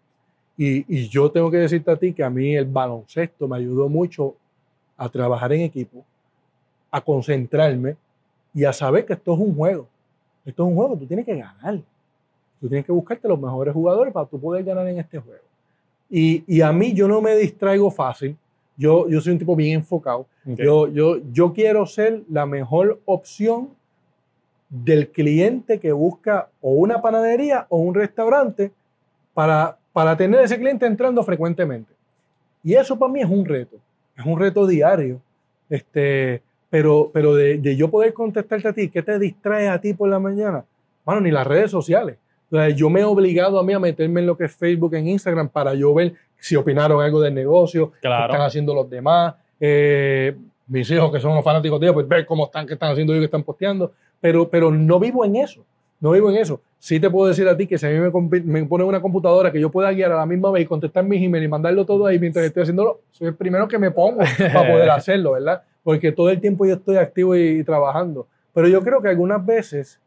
Y, y yo tengo que decirte a ti que a mí el baloncesto me ayudó mucho a trabajar en equipo, a concentrarme y a saber que esto es un juego. Esto es un juego, tú tienes que ganar. Tú tienes que buscarte los mejores jugadores para tú poder ganar en este juego. Y, y a mí yo no me distraigo fácil. Yo, yo soy un tipo bien enfocado. Yo, yo, yo quiero ser la mejor opción del cliente que busca o una panadería o un restaurante para, para tener ese cliente entrando frecuentemente. Y eso para mí es un reto, es un reto diario. Este, pero pero de, de yo poder contestarte a ti, ¿qué te distrae a ti por la mañana? Bueno, ni las redes sociales. O sea, yo me he obligado a mí a meterme en lo que es Facebook, en Instagram, para yo ver si opinaron algo del negocio, qué Claro. están haciendo los demás. Eh, mis hijos que son los fanáticos de ellos, pues ver cómo están, qué están haciendo ellos, qué están posteando. Pero, pero no vivo en eso. No vivo en eso. Sí te puedo decir a ti que si a mí me, me ponen una computadora que yo pueda guiar a la misma vez y contestar mis emails y mandarlo todo ahí mientras estoy haciéndolo, soy el primero que me pongo para poder hacerlo, ¿verdad? Porque todo el tiempo yo estoy activo y, y trabajando. Pero yo creo que algunas veces,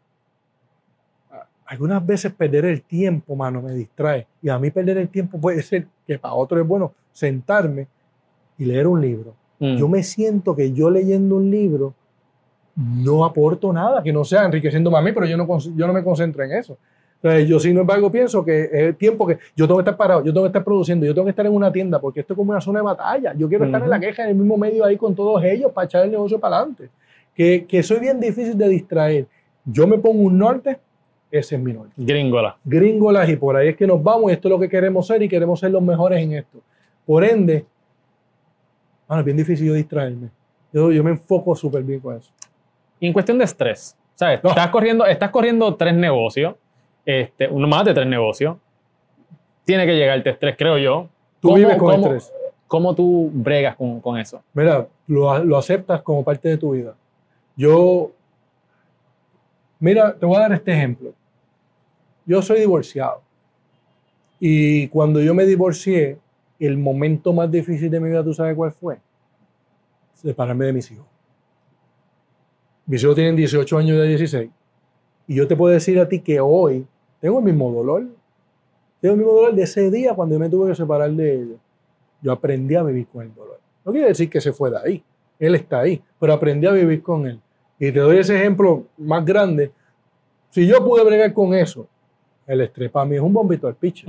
algunas veces perder el tiempo, mano, me distrae. Y a mí perder el tiempo puede ser que para otro es bueno sentarme y leer un libro. Mm. Yo me siento que yo leyendo un libro no aporto nada que no sea enriqueciéndome a mí, pero yo no, yo no me concentro en eso. Entonces, yo sin embargo pienso que es tiempo que yo tengo que estar parado, yo tengo que estar produciendo, yo tengo que estar en una tienda, porque esto es como una zona de batalla. Yo quiero estar en la queja en el mismo medio ahí con todos ellos para echar el negocio para adelante. Que, que soy bien difícil de distraer. Yo me pongo un norte, ese es mi norte Gringola. gringolas y por ahí es que nos vamos y esto es lo que queremos ser y queremos ser los mejores en esto. Por ende, bueno, es bien difícil yo distraerme. Yo, yo me enfoco súper bien con eso. Y en cuestión de estrés, ¿sabes? No. Estás, corriendo, estás corriendo tres negocios, este, uno más de tres negocios. Tiene que llegarte estrés, creo yo. Tú ¿Cómo- vives con cómo- estrés. ¿Cómo tú bregas con, con eso? Mira, lo, lo aceptas como parte de tu vida. Yo, mira, te voy a dar este ejemplo. yo soy divorciado. Y cuando yo me divorcié, el momento más difícil de mi vida, ¿tú sabes cuál fue? Separarme de mis hijos. Mis hijos tienen 18 años y 16. Y yo te puedo decir a ti que hoy tengo el mismo dolor. Tengo el mismo dolor de ese día cuando yo me tuve que separar de ellos. Yo aprendí a vivir con el dolor. No quiere decir que se fue de ahí. Él está ahí. Pero aprendí a vivir con él. Y te doy ese ejemplo más grande. Si yo pude bregar con eso, el estrés para mí es un bombito al picho.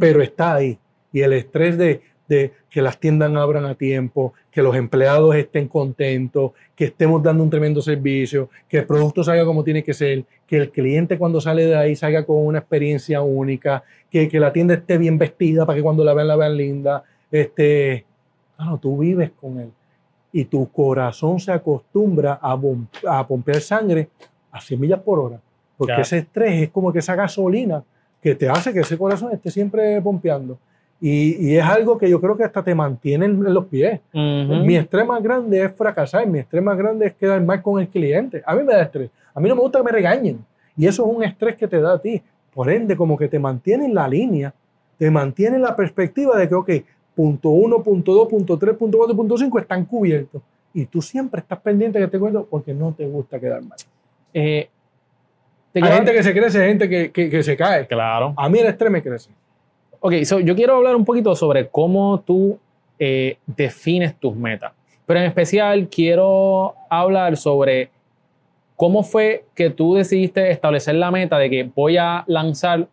Pero está ahí. Y el estrés de, de que las tiendas abran a tiempo, que los empleados estén contentos, que estemos dando un tremendo servicio, que el producto salga como tiene que ser, que el cliente cuando sale de ahí salga con una experiencia única, que, que la tienda esté bien vestida para que cuando la vean la vean linda. Este, claro, tú vives con él y tu corazón se acostumbra a, a pompear sangre a 100 millas por hora. Porque Ya. ese estrés es como que esa gasolina que te hace que ese corazón esté siempre pompeando. Y, y es algo que yo creo que hasta te mantiene en, los pies. Mi estrés más grande es fracasar, mi estrés más grande es quedar mal con el cliente. A mí me da estrés. A mí no me gusta que me regañen. Y eso es un estrés que te da a ti. Por ende, como que te mantiene en la línea, te mantiene en la perspectiva de que, ok, punto uno, punto dos, punto tres, punto cuatro, punto cinco están cubiertos. Y tú siempre estás pendiente que te cuento porque no te gusta quedar mal. Eh, te Hay gente que se crece, hay gente que, que- que se cae. Claro. A mí el estrés me crece. Ok, so yo quiero hablar un poquito sobre cómo tú eh, defines tus metas. Pero en especial quiero hablar sobre cómo fue que tú decidiste establecer la meta de que voy a lanzar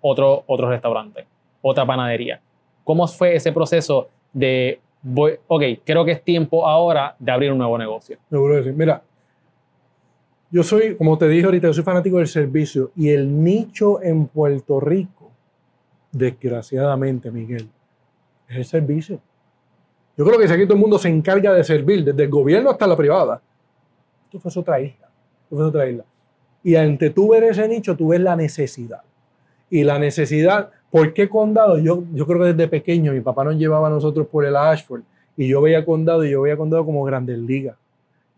otro, otro restaurante, otra panadería. ¿Cómo fue ese proceso de, voy, ok, creo que es tiempo ahora de abrir un nuevo negocio? Vuelvo a decir, mira, yo soy, como te dije ahorita, yo soy fanático del servicio y el nicho en Puerto Rico, desgraciadamente, Miguel, es el servicio. Yo creo que si aquí todo el mundo se encarga de servir, desde el gobierno hasta la privada, esto fue otra isla, esto fue otra isla. Y ante tú ver ese nicho, tú ves la necesidad. Y la necesidad, ¿por qué condado? Yo, yo creo que desde pequeño mi papá nos llevaba a nosotros por el Ashford y yo veía condado y yo veía condado como grandes ligas.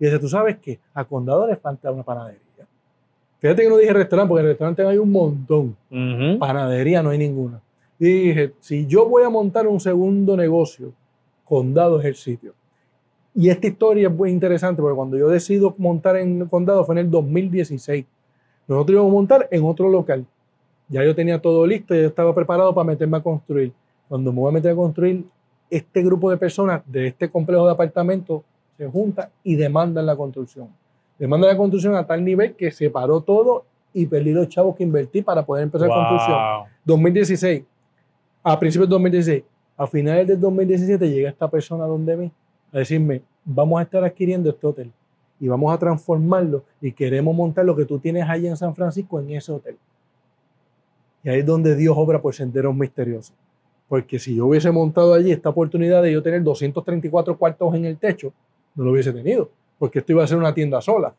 Y dice, tú sabes que a condado le falta una panadería. Fíjate que no dije restaurante, porque en el restaurante hay un montón. Panadería no hay ninguna. Y dije, si yo voy a montar un segundo negocio, condado es el sitio. Y esta historia es muy interesante porque cuando yo decido montar en condado fue en el 2016. Nosotros íbamos a montar en otro local. Ya yo tenía todo listo, ya yo estaba preparado para meterme a construir. Cuando me voy a meter a construir, este grupo de personas de este complejo de apartamentos se junta y demandan la construcción. Demandan la construcción a tal nivel que se paró todo y perdí los chavos que invertí para poder empezar la construcción. Wow. 2016, a principios de 2016, a finales del 2017 llega esta persona donde mí a decirme, vamos a estar adquiriendo este hotel y vamos a transformarlo y queremos montar lo que tú tienes allá en San Francisco en ese hotel. Y ahí es donde Dios obra por senderos misteriosos. Porque si yo hubiese montado allí esta oportunidad de yo tener 234 cuartos en el techo, no lo hubiese tenido, porque esto iba a ser una tienda sola.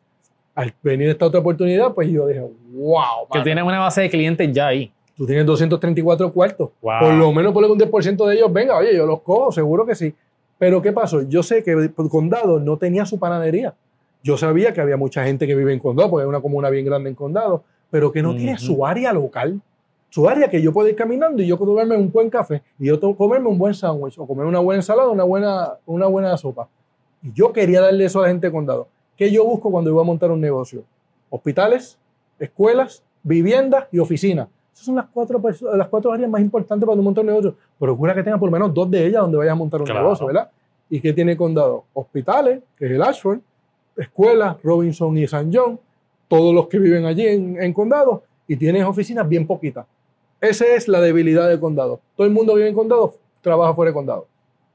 Al venir esta otra oportunidad, pues yo dije, wow, Que mano, tienes una base de clientes ya ahí. Tú tienes 234 cuartos. Wow. Por lo menos por un 10% de ellos, venga, oye, yo los cojo, seguro que sí. Pero ¿qué pasó? Yo sé que el Condado no tenía su panadería. Yo sabía que había mucha gente que vive en Condado, porque es una comuna bien grande en Condado, pero que no tiene su área local. Su área que yo puedo ir caminando y yo puedo tomarme un buen café y yo to- comerme un buen sándwich o comer una buena ensalada, una buena, una buena sopa. Y yo quería darle eso a la gente de Condado. ¿Qué yo busco cuando voy a montar un negocio? Hospitales, escuelas, viviendas y oficinas. Esas son las cuatro, perso- las cuatro áreas más importantes para montar un negocio. Procura que tenga por lo menos dos de ellas donde vayas a montar un Claro. negocio, ¿verdad? ¿Y qué tiene condado? Hospitales, que es el Ashford, escuelas, Robinson y San John, todos los que viven allí en, en condado, y tienes oficinas bien poquitas. Esa es la debilidad del condado. Todo el mundo vive en condado, trabaja fuera de condado.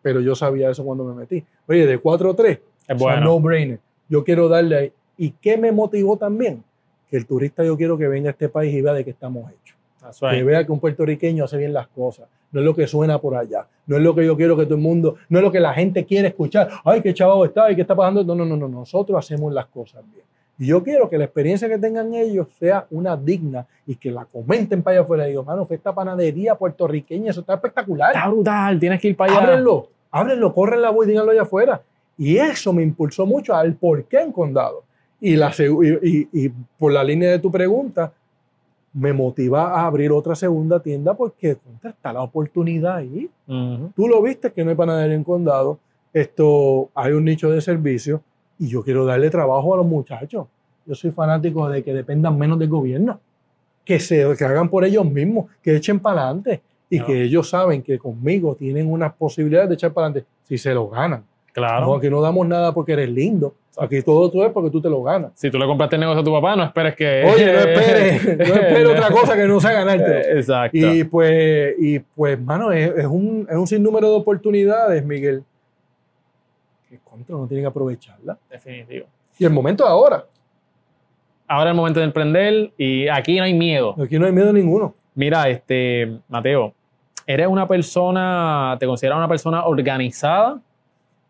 Pero yo sabía eso cuando me metí. Oye, de 4 a 3, Es o sea, bueno. no brainer. Yo quiero darle ahí. ¿Y qué me motivó también? Que el turista yo quiero que venga a este país y vea de qué estamos hechos. That's Que right. vea que un puertorriqueño hace bien las cosas. No es lo que suena por allá. No es lo que yo quiero que todo el mundo, no es lo que la gente quiere escuchar. Ay, qué chavo está, y qué está pasando. No, no, no, no. Nosotros hacemos las cosas bien. Y yo quiero que la experiencia que tengan ellos sea una digna y que la comenten para allá afuera. Y digo, mano, fue esta panadería puertorriqueña, eso está espectacular. Está brutal, tienes que ir para allá. Ábrenlo, ábrenlo, corren la voz y díganlo allá afuera. Y eso me impulsó mucho al por qué en condado. Y, la, y, y- y por la línea de tu pregunta, me motiva a abrir otra segunda tienda porque está la oportunidad ahí. Ujú. Tú lo viste que no hay panadería en condado, esto hay un nicho de servicio y yo quiero darle trabajo a los muchachos. Yo soy fanático de que dependan menos del gobierno, que se que hagan por ellos mismos, que echen para adelante y No. que ellos saben que conmigo tienen unas posibilidades de echar para adelante si se lo ganan. Claro. No, aquí no damos nada porque eres lindo. Aquí todo tú es porque tú te lo ganas. Si tú le compraste el negocio a tu papá, no esperes que. Oye, no esperes, no esperes otra cosa que no sea ganarte. Exacto. Y pues, y pues, mano, es, es un, es un sinnúmero de oportunidades, Miguel, que contra no tienen que aprovecharla. Definitivo. Y el momento de ahora, Ahora es el momento de emprender y aquí no hay miedo. aquí no hay miedo ninguno. Mira, este, Mateo, ¿eres una persona, te consideras una persona organizada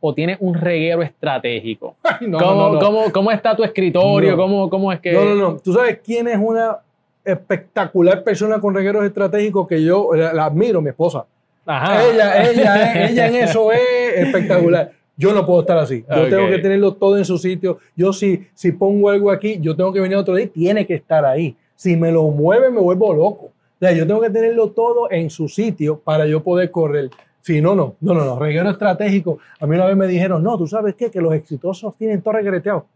o tienes un reguero estratégico? Ay, no, ¿Cómo, no, no. cómo- cómo está tu escritorio? No. ¿Cómo, ¿Cómo es que.? No, no, no. ¿Tú sabes quién es una espectacular persona con regueros estratégicos que yo la, la admiro, mi esposa? Ajá. Ella, ella, ella en eso es espectacular. Yo no puedo estar así. Yo tengo que tenerlo todo en su sitio. Yo si, si pongo algo aquí, yo tengo que venir otro día, tiene que estar ahí. Si me lo mueve, me vuelvo loco. O sea, yo tengo que tenerlo todo en su sitio para yo poder correr. Si no, no, no, no, no. Reguero estratégico. A mí una vez me dijeron, no, tú sabes qué, que los exitosos tienen todo regreteado.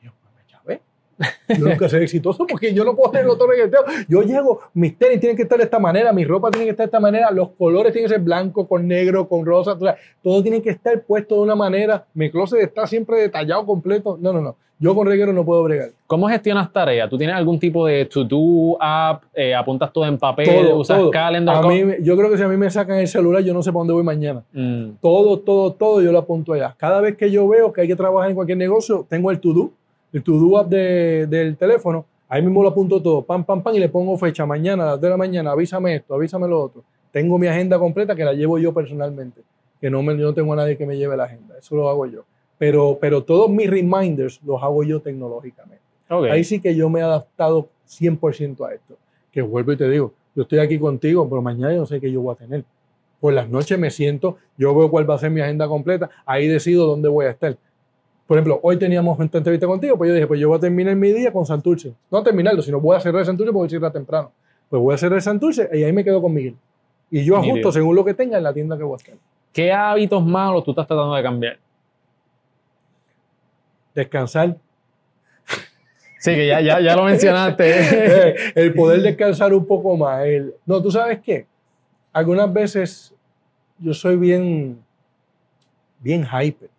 Y yo, pues, Chávez, yo nunca soy exitoso porque yo no puedo tenerlo todo regreteado. Yo llego, mis tenis tienen que estar de esta manera, mi ropa tiene que estar de esta manera, los colores tienen que ser blanco, con negro, con rosa, o sea, todo tiene que estar puesto de una manera. Mi closet está siempre detallado completo. No, no, no. Yo con reguero no puedo bregar. ¿Cómo gestionas tareas? ¿Tú tienes algún tipo de to-do app? Eh, ¿Apuntas todo en papel? Todo, ¿Usas todo. calendar? A mí, yo creo que si a mí me sacan el celular, yo no sé para dónde voy mañana. Mm, Todo, todo, todo yo lo apunto allá. Cada vez que yo veo que hay que trabajar en cualquier negocio, tengo el to-do, el to-do app de- del teléfono. Ahí mismo lo apunto todo, pam, pam, pam, y le pongo fecha mañana, a las 2 de la mañana, avísame esto, avísame lo otro. Tengo mi agenda completa que la llevo yo personalmente, que no, me, yo no tengo a nadie que me lleve la agenda, eso lo hago yo. Pero, pero todos mis reminders los hago yo tecnológicamente. ok. Ahí sí que yo me he adaptado 100% a esto. Que vuelvo y te digo, yo estoy aquí contigo, pero mañana yo no sé qué yo voy a tener. Por las noches me siento, yo veo cuál va a ser mi agenda completa, ahí decido dónde voy a estar. Por ejemplo, hoy teníamos esta entrevista contigo, pues yo dije, pues yo voy a terminar mi día con Santurce. No a terminarlo, sino voy a cerrar Santurce porque voy a cerrar temprano. Pues voy a cerrar Santurce y ahí me quedo con Miguel. Y yo ajusto según lo que tenga en la tienda que voy a estar. ¿Qué hábitos malos tú estás tratando de cambiar? Descansar. Sí, que ya, ya, ya lo mencionaste. Eh, el poder descansar un poco más. el- no, tú sabes qué. Algunas veces yo soy bien, bien hyper.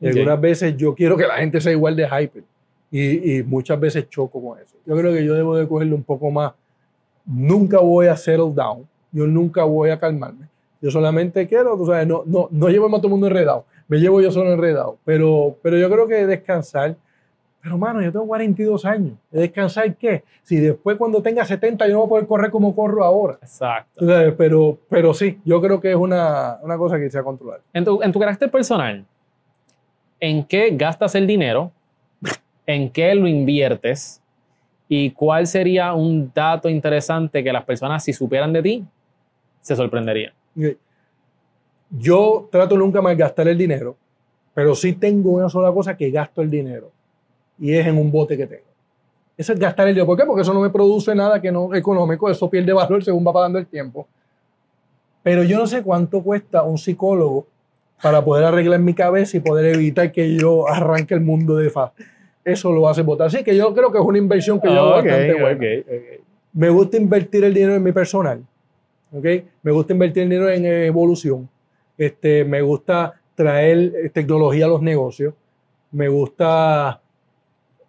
Y Ok. algunas veces yo quiero que la gente sea igual de hyper. Y, y muchas veces choco con eso. Yo creo que yo debo de cogerlo un poco más. Nunca voy a settle down. Yo nunca voy a calmarme. Yo solamente quiero, tú sabes, no, no, no llevo a todo el mundo enredado. Me llevo yo solo enredado. Pero, pero yo creo que descansar. Pero, mano, yo tengo 42 años. ¿Descansar qué? Si después cuando tenga 70 yo no voy a poder correr como corro ahora. Exacto. Tú sabes, Pero, pero sí, yo creo que es una, una cosa que se va a controlar. En tu, en tu carácter personal, ¿en qué gastas el dinero? ¿En qué lo inviertes? ¿Y cuál sería un dato interesante que las personas, si supieran de ti, se sorprenderían? Yo trato nunca más gastar el dinero, pero sí tengo una sola cosa que gasto el dinero y es en un bote que tengo. Eso es gastar el dinero. ¿Por qué? Porque eso no me produce nada que no económico, eso pierde valor según va pasando el tiempo. Pero yo no sé cuánto cuesta un psicólogo para poder arreglar mi cabeza y poder evitar que yo arranque el mundo de faz. Eso lo hace votar. Así que yo creo que es una inversión que yo hago Ah, Ok, bastante buena. Me gusta invertir el dinero en mi personal. Me gusta invertir el dinero en evolución. Este, me gusta traer tecnología a los negocios. Me gusta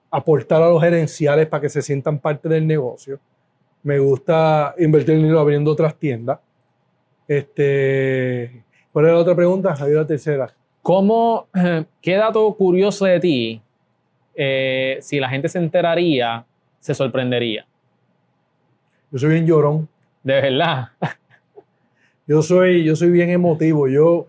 aportar a los gerenciales para que se sientan parte del negocio. Me gusta invertir el dinero abriendo otras tiendas. Este, ¿Cuál era la otra pregunta? Había la tercera. ¿Cómo, qué dato curioso de ti, eh, si la gente se enteraría, se sorprendería? Yo soy bien llorón. De verdad. Yo soy, yo soy bien emotivo. Yo,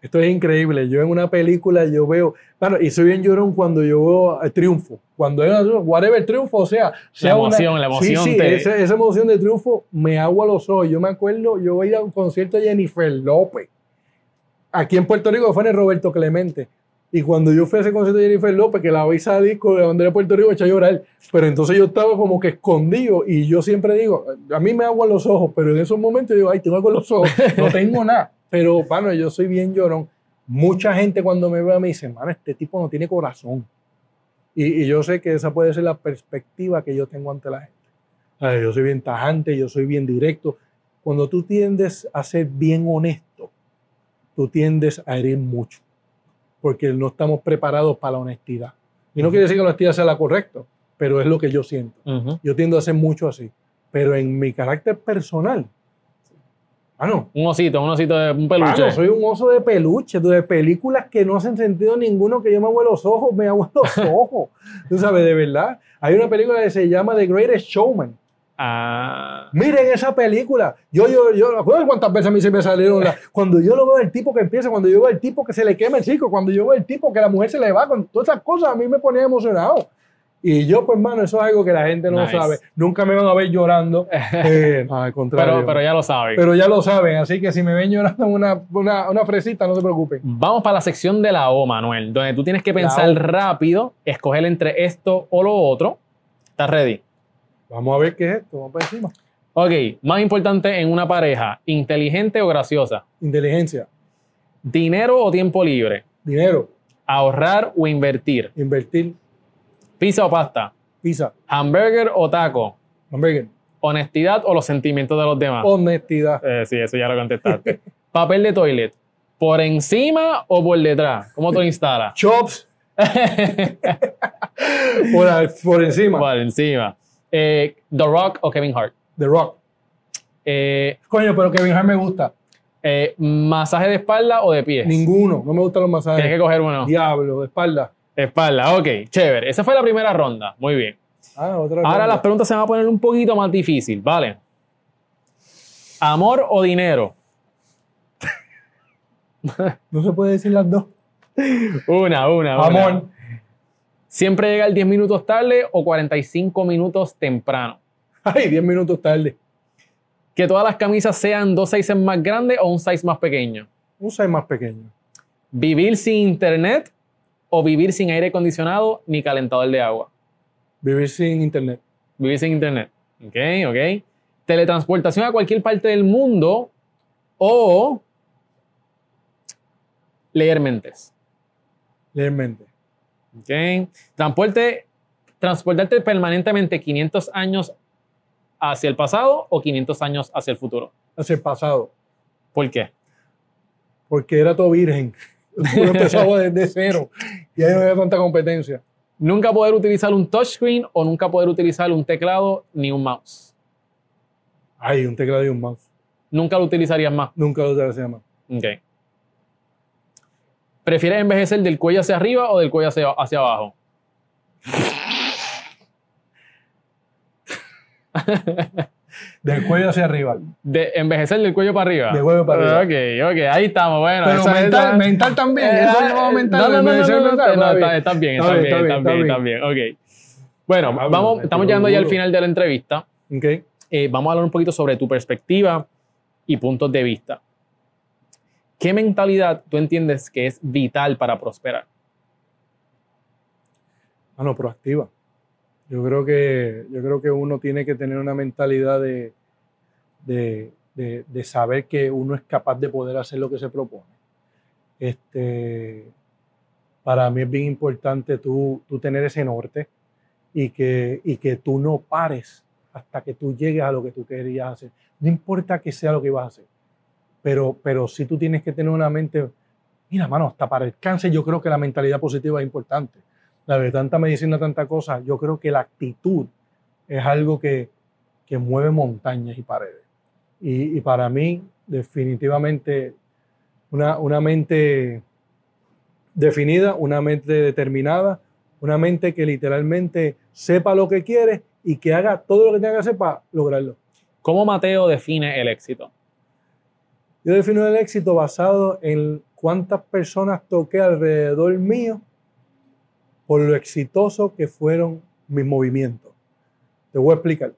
esto es increíble. Yo en una película yo veo, bueno, y soy bien llorón cuando yo veo el triunfo. Cuando hay una, whatever triunfo, o sea, sea una- emoción, la emoción Sí, sí, te- esa, esa emoción de triunfo me agua los ojos. Yo me acuerdo, yo voy a un concierto de Jennifer López. Aquí en Puerto Rico fue en el Roberto Clemente. Y cuando yo fui a ese concierto de Jennifer López, que la vi salir con la bandera de Puerto Rico, eché a llorar. Pero entonces yo estaba como que escondido y yo siempre digo, a mí me aguan los ojos, pero en esos momentos yo digo, ay, tengo algo en los ojos, no tengo nada. Pero, bueno, yo soy bien llorón. Mucha gente cuando me ve me dice, mano, este tipo no tiene corazón. Y, y yo sé que esa puede ser la perspectiva que yo tengo ante la gente. Ay, yo soy bien tajante, yo soy bien directo. Cuando tú tiendes a ser bien honesto, tú tiendes a herir mucho, porque no estamos preparados para la honestidad. Y no quiere decir que la honestidad sea la correcta, pero es lo que yo siento. Ujú. Yo tiendo a ser mucho así. Pero en mi carácter personal, ah, no. Un osito, un osito de un peluche. Mano, soy un oso de peluche, de películas que no hacen sentido ninguno, que yo me hago los ojos, me hago los ojos. Tú sabes, de verdad. Hay una película que se llama The Greatest Showman. Ah, Miren esa película. Yo, yo, yo, ¿sabes cuántas veces a mí se me salieron las- Cuando yo lo veo el tipo que empieza, cuando yo veo el tipo que se le quema el chico, cuando yo veo el tipo que la mujer se le va, con todas esas cosas, a mí me ponía emocionado. Y yo, pues, mano, eso es algo que la gente no Nice. sabe. Nunca me van a ver llorando. Eh, al contrario. pero, pero ya lo saben. Pero ya lo saben, así que si me ven llorando una, una, una fresita, no se preocupen. Vamos para la sección de la O, Manuel, donde tú tienes que pensar rápido, escoger entre esto o lo otro. ¿Estás ready? Vamos a ver qué es esto, vamos para encima. Ok, más importante en una pareja, inteligente o graciosa, Inteligencia, dinero o tiempo libre, dinero, ahorrar o invertir, invertir, pizza o pasta, pizza, hamburger o taco, hamburger, honestidad o los sentimientos de los demás. honestidad, Eh, sí, eso ya lo contestaste. Papel de toilet, por encima o por detrás, ¿cómo lo instalas? chops, por encima, por encima. Eh, The Rock o Kevin Hart. The Rock. Eh, Coño, pero Kevin Hart me gusta. eh, masaje de espalda o de pies. Ninguno, no me gustan los Tienes que masajes. coger uno. Diablo, de espalda. Espalda, ok, chévere. Esa fue la primera ronda. Muy bien. Ah, otra Ahora las preguntas se van a poner un poquito más difícil, ¿vale? ¿Amor o dinero? No se puede decir las dos. Una, una, una. Amor, ¿Siempre llega el 10 minutos tarde o 45 minutos temprano? ay, 10 minutos tarde. ¿Que todas las camisas sean dos sizes más grandes o un size más pequeño? Un size más pequeño. ¿Vivir sin internet o vivir sin aire acondicionado ni calentador de agua? Vivir sin internet. Vivir sin internet. Ok, ok. Teletransportación a cualquier parte del mundo o leer mentes. Leer mente. Ok. Transporte, transportarte permanentemente 500 años hacia el pasado o 500 años hacia el futuro. Hacia el pasado. ¿Por qué? Porque era todo virgen. Uno empezaba desde cero. Y ahí no había tanta competencia. Nunca poder utilizar un touchscreen o nunca poder utilizar un teclado ni un mouse. Ay, un teclado y un mouse. Nunca lo utilizarías más. Nunca lo se más. Ok. ¿Prefieres envejecer del cuello hacia arriba o del cuello hacia, hacia abajo? Del cuello hacia arriba. De envejecer del cuello para arriba. Del cuello para Ok, ok, ahí estamos. Bueno, Pero mental, esa- mental también. Eh, Eso ah, llamado mental. No, no, no, no, envejecer no, no, mental, no, está está, bien. está bien, Está bien, bien, está está bien, bien, está está bien. Ok. Bueno, vamos, estamos llegando ya al final de la entrevista. Ok. Eh, vamos a hablar un poquito sobre tu perspectiva y puntos de vista. ¿Qué mentalidad tú entiendes que es vital para prosperar? Ah, no, proactiva. Yo creo que, yo creo que uno tiene que tener una mentalidad de, de, de- de saber que uno es capaz de poder hacer lo que se propone. Este, para mí es bien importante tú, tú tener ese norte y que, y que tú no pares hasta que tú llegues a lo que tú querías hacer. No importa que sea lo que ibas a hacer, pero, pero sí tú tienes que tener una mente, mira, mano, hasta para el cáncer yo creo que la mentalidad positiva es importante la de tanta medicina, tanta cosa, yo creo que la actitud es algo que, que mueve montañas y paredes. Y, y para mí, definitivamente, una, una mente definida, una mente determinada, una mente que literalmente sepa lo que quiere y que haga todo lo que tenga que hacer para lograrlo. ¿Cómo Mateo define el éxito? Yo defino el éxito basado en cuántas personas toqué alrededor mío por lo exitoso que fueron mis movimientos. Te voy a explicar.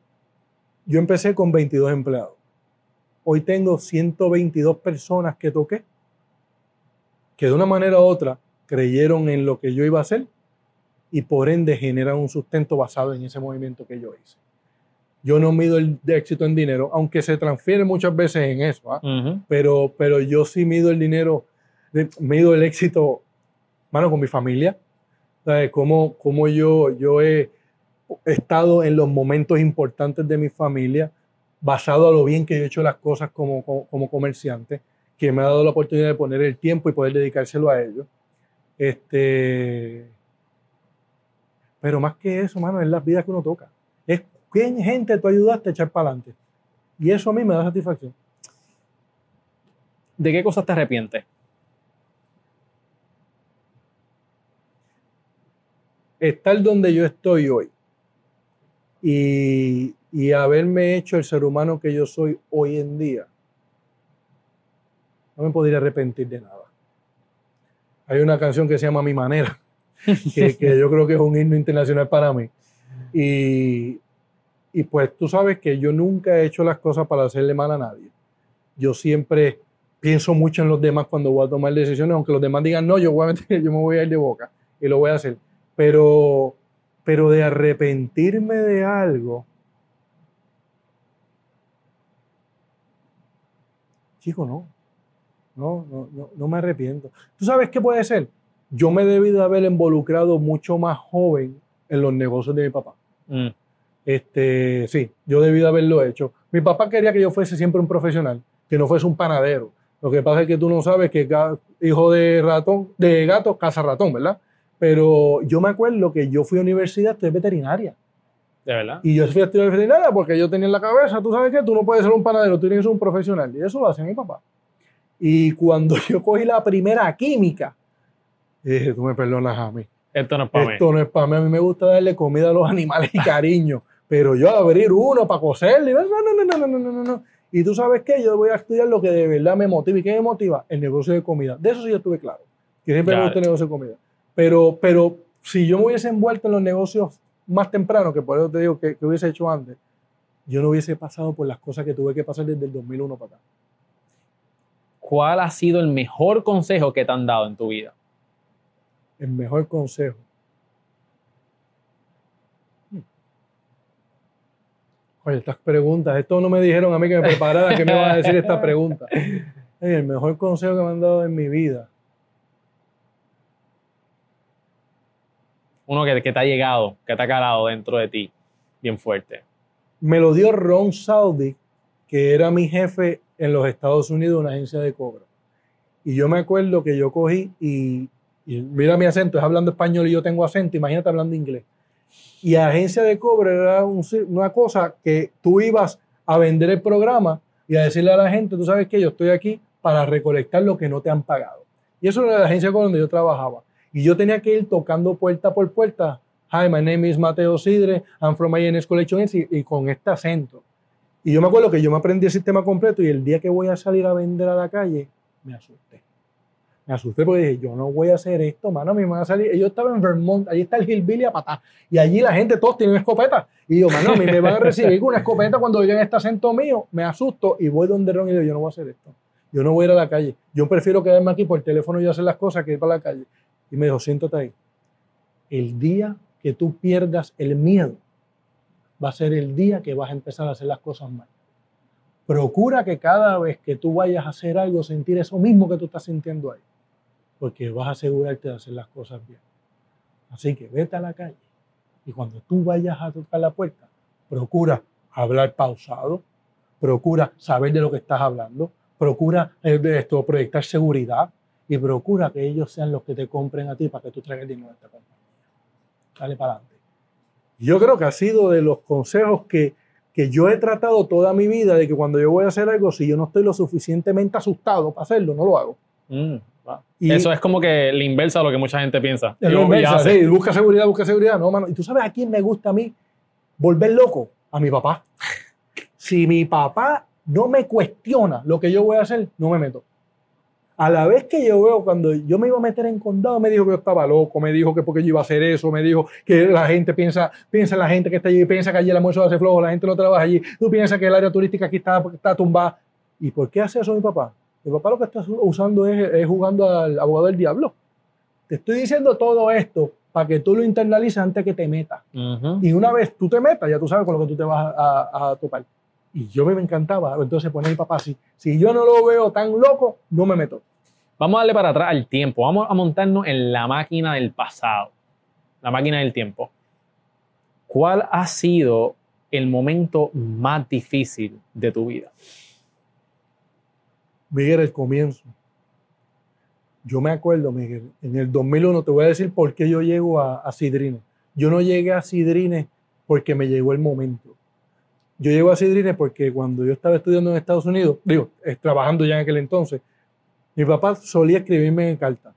Yo empecé con 22 empleados. Hoy tengo 122 personas que toqué, que de una manera u otra creyeron en lo que yo iba a hacer y por ende generan un sustento basado en ese movimiento que yo hice. Yo no mido el éxito en dinero, aunque se transfiere muchas veces en eso, ¿ah? Ujú. pero, pero yo sí mido el dinero, mido el éxito, mano, con mi familia. ¿Sabes? Cómo, cómo yo, yo he estado en los momentos importantes de mi familia, basado a lo bien que yo he hecho las cosas como, como, como comerciante, que me ha dado la oportunidad de poner el tiempo y poder dedicárselo a ellos. Este, pero más que eso, mano, es las vidas que uno toca. Es quién gente tú ayudaste a echar para adelante. Y eso a mí me da satisfacción. ¿De qué cosas te arrepientes? estar donde yo estoy hoy y, y haberme hecho el ser humano que yo soy hoy en día, no me podría arrepentir de nada. Hay una canción que se llama Mi Manera, que, que yo creo que es un himno internacional para mí. Y, y pues tú sabes que yo nunca he hecho las cosas para hacerle mal a nadie. Yo siempre pienso mucho en los demás cuando voy a tomar decisiones, aunque los demás digan no, yo, voy a meter- yo me voy a ir de boca y lo voy a hacer. Pero, pero de arrepentirme de algo, chico, no. No, no, no, no me arrepiento. ¿Tú sabes qué puede ser? Yo me debí de haber involucrado mucho más joven en los negocios de mi papá. Mm, Este, sí, yo debí de haberlo hecho. Mi papá quería que yo fuese siempre un profesional, que no fuese un panadero. Lo que pasa es que tú no sabes que hijo de ratón, de gato, caza ratón, ¿verdad? Pero yo me acuerdo que yo fui a universidad, estudié veterinaria. ¿De verdad? Y yo fui a estudiar veterinaria porque yo tenía en la cabeza, tú sabes que tú no puedes ser un panadero, tú tienes que ser un profesional. Y eso lo hacía mi papá. Y cuando yo cogí la primera química, dije, tú me perdonas a mí. Esto no es para mí. Esto no es para mí. A mí me gusta darle comida a los animales y cariño. Pero yo a abrir uno para coserle, no, no, no, no, no, no, no. no. Y tú sabes qué, yo voy a estudiar lo que de verdad me motiva. ¿Y qué me motiva? El negocio de comida. De eso sí yo estuve claro. Que siempre me gusta el negocio de comida. Pero, pero si yo me hubiese envuelto en los negocios más temprano, que por eso te digo que, que hubiese hecho antes, yo no hubiese pasado por las cosas que tuve que pasar desde el 2001 para acá. ¿Cuál ha sido el mejor consejo que te han dado en tu vida? El mejor consejo. Oye, estas preguntas, esto no me dijeron a mí que me preparara que me iban a decir esta pregunta. El mejor consejo que me han dado en mi vida. Uno que, que te ha llegado, que te ha calado dentro de ti, bien fuerte. Me lo dio Ron Saudi, que era mi jefe en los Estados Unidos de una agencia de cobro. Y yo me acuerdo que yo cogí y, y mira mi acento, es hablando español y yo tengo acento, imagínate hablando inglés. Y agencia de cobro era un una cosa que tú ibas a vender el programa y a decirle a la gente, tú sabes que yo estoy aquí para recolectar lo que no te han pagado. Y eso era la agencia con donde yo trabajaba. Y yo tenía que ir tocando puerta por puerta. Hi, my name is Mateo Sidre, I'm from INS Collection Agency", y, y con este acento. Y yo me acuerdo que yo me aprendí el sistema completo y el día que voy a salir a vender a la calle, me asusté. Me asusté porque dije, yo no voy a hacer esto, mano, me van a salir. Yo estaba en Vermont, allí está el Hillbilly a patá. Y allí la gente, todos tienen escopeta. Y yo, mano, a me van a recibir con una escopeta cuando oigan este acento mío. Me asusto y voy donde Ron y digo, yo no voy a hacer esto. Yo no voy a ir a la calle. Yo prefiero quedarme aquí por teléfono y hacer las cosas que ir para la calle. Y me dijo, siéntate ahí. El día que tú pierdas el miedo, va a ser el día que vas a empezar a hacer las cosas mal. Procura que cada vez que tú vayas a hacer algo, sentir eso mismo que tú estás sintiendo ahí. Porque vas a asegurarte de hacer las cosas bien. Así que vete a la calle y cuando tú vayas a tocar la puerta, procura hablar pausado, procura saber de lo que estás hablando, procura eh, esto, proyectar seguridad y procura que ellos sean los que te compren a ti para que tú traigas dinero a esta compañía. Dale para adelante. Yo creo que ha sido de los consejos que, que yo he tratado toda mi vida de que cuando yo voy a hacer algo, si yo no estoy lo suficientemente asustado para hacerlo, no lo hago. Mm. Y- Eso es como que la inversa a lo que mucha gente piensa. Es lo hace. sí, busca seguridad, busca seguridad. No, mano. ¿Y tú sabes a quién me gusta a mí volver loco? A mi papá. Si mi papá no me cuestiona lo que yo voy a hacer, no me meto. A la vez que yo veo, cuando yo me iba a meter en condado, me dijo que yo estaba loco, me dijo que porque yo iba a hacer eso, me dijo que la gente piensa, piensa la gente que está allí, piensa que allí el almuerzo hace flojo, la gente no trabaja allí, tú piensas que el área turística aquí está, está tumbada. ¿Y por qué hace eso mi papá? Mi papá lo que está usando es, es jugando al abogado del diablo. te estoy diciendo todo esto para que tú lo internalices antes que te metas. Ujú. Y una vez tú te metas, ya tú sabes con lo que tú te vas a, a- topar. Y yo me encantaba. Entonces pone mi papá así. Si yo no lo veo tan loco, no me meto. Vamos a darle para atrás al tiempo. Vamos a montarnos en la máquina del pasado. La máquina del tiempo. ¿Cuál ha sido el momento más difícil de tu vida? Miguel, el comienzo. Yo me acuerdo, Miguel, en el 2001, te voy a decir por qué yo llego a, a Sidrines. Yo no llegué a Sidrines porque me llegó el momento. Yo llego a Sidrines porque cuando yo estaba estudiando en Estados Unidos, digo, eh, trabajando ya en aquel entonces, mi papá solía escribirme en cartas.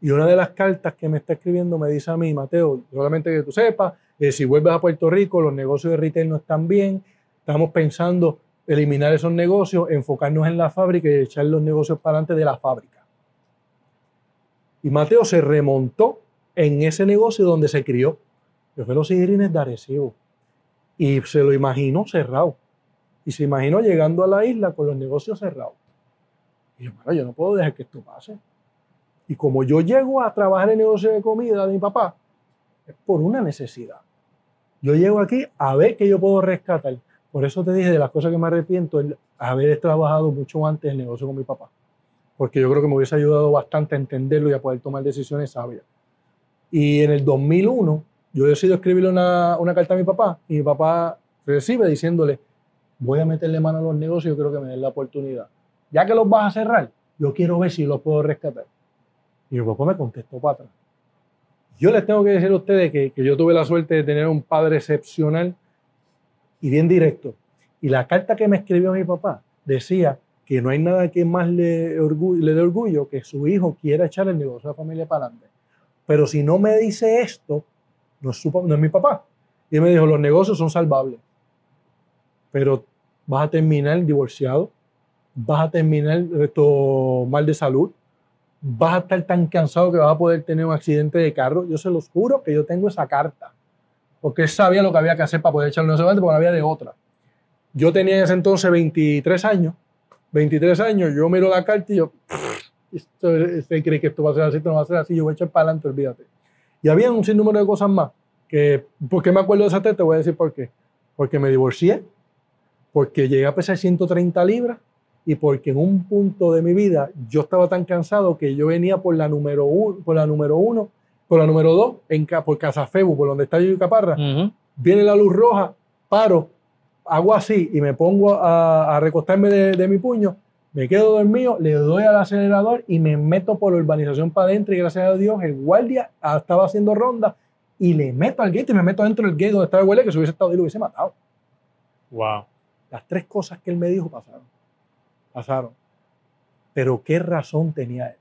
Y una de las cartas que me está escribiendo me dice a mí, Mateo, solamente que tú sepas, eh, si vuelves a Puerto Rico, los negocios de retail no están bien, estamos pensando eliminar esos negocios, enfocarnos en la fábrica y echar los negocios para adelante de la fábrica. Y Mateo se remontó en ese negocio donde se crió, que fue los Sidrines de Arecibo. Y se lo imaginó cerrado. Y se imaginó llegando a la isla con los negocios cerrados. Y yo, "Mano, yo no puedo dejar que esto pase. Y como yo llego a trabajar en el negocio de comida de mi papá, es por una necesidad. Yo llego aquí a ver qué yo puedo rescatar. Por eso te dije de las cosas que me arrepiento, el haber trabajado mucho antes el negocio con mi papá. Porque yo creo que me hubiese ayudado bastante a entenderlo y a poder tomar decisiones sabias. Y en el 2001, yo decido escribirle una, una carta a mi papá y mi papá recibe diciéndole, voy a meterle mano a los negocios, yo creo que me den la oportunidad. Ya que los vas a cerrar, yo quiero ver si los puedo rescatar. Y mi papá me contestó para atrás. Yo les tengo que decir a ustedes que, que yo tuve la suerte de tener un padre excepcional y bien directo. Y la carta que me escribió mi papá decía que no hay nada que más le, dé orgullo que su hijo quiera echar el negocio de la familia para adelante. Pero si no me dice esto, no es, su no es mi papá. Y me dijo, los negocios son salvables, pero vas a terminar divorciado, vas a terminar esto, mal de salud, vas a estar tan cansado que vas a poder tener un accidente de carro. Yo se los juro que yo tengo esa carta, porque él sabía lo que había que hacer para poder echar un adelante, porque no había de otra. Yo tenía en ese entonces 23 años, 23 años, yo miro la carta y yo, esto, ¿usted cree que esto va a ser así? Esto no va a ser así, yo voy a echar para adelante, olvídate. Y había un sinnúmero de cosas más, que, ¿por qué me acuerdo de esa teta? Te voy a decir por qué. Porque me divorcié, porque llegué a pesar 130 libras y porque en un punto de mi vida yo estaba tan cansado que yo venía por la número uno, por la número uno, por la número dos, en, Ca- por Casa Febu, por donde está yo y Caparra, viene la luz roja, paro, hago así y me pongo a, a recostarme de, de mi puño, me quedo dormido, le doy al acelerador y me meto por la urbanización para adentro y gracias a Dios el guardia estaba haciendo ronda y le meto al gate y me meto dentro del gate donde estaba el guardia que se hubiese estado ahí lo hubiese matado. Wow. Las tres cosas que él me dijo pasaron. Pasaron. Pero ¿qué razón tenía él?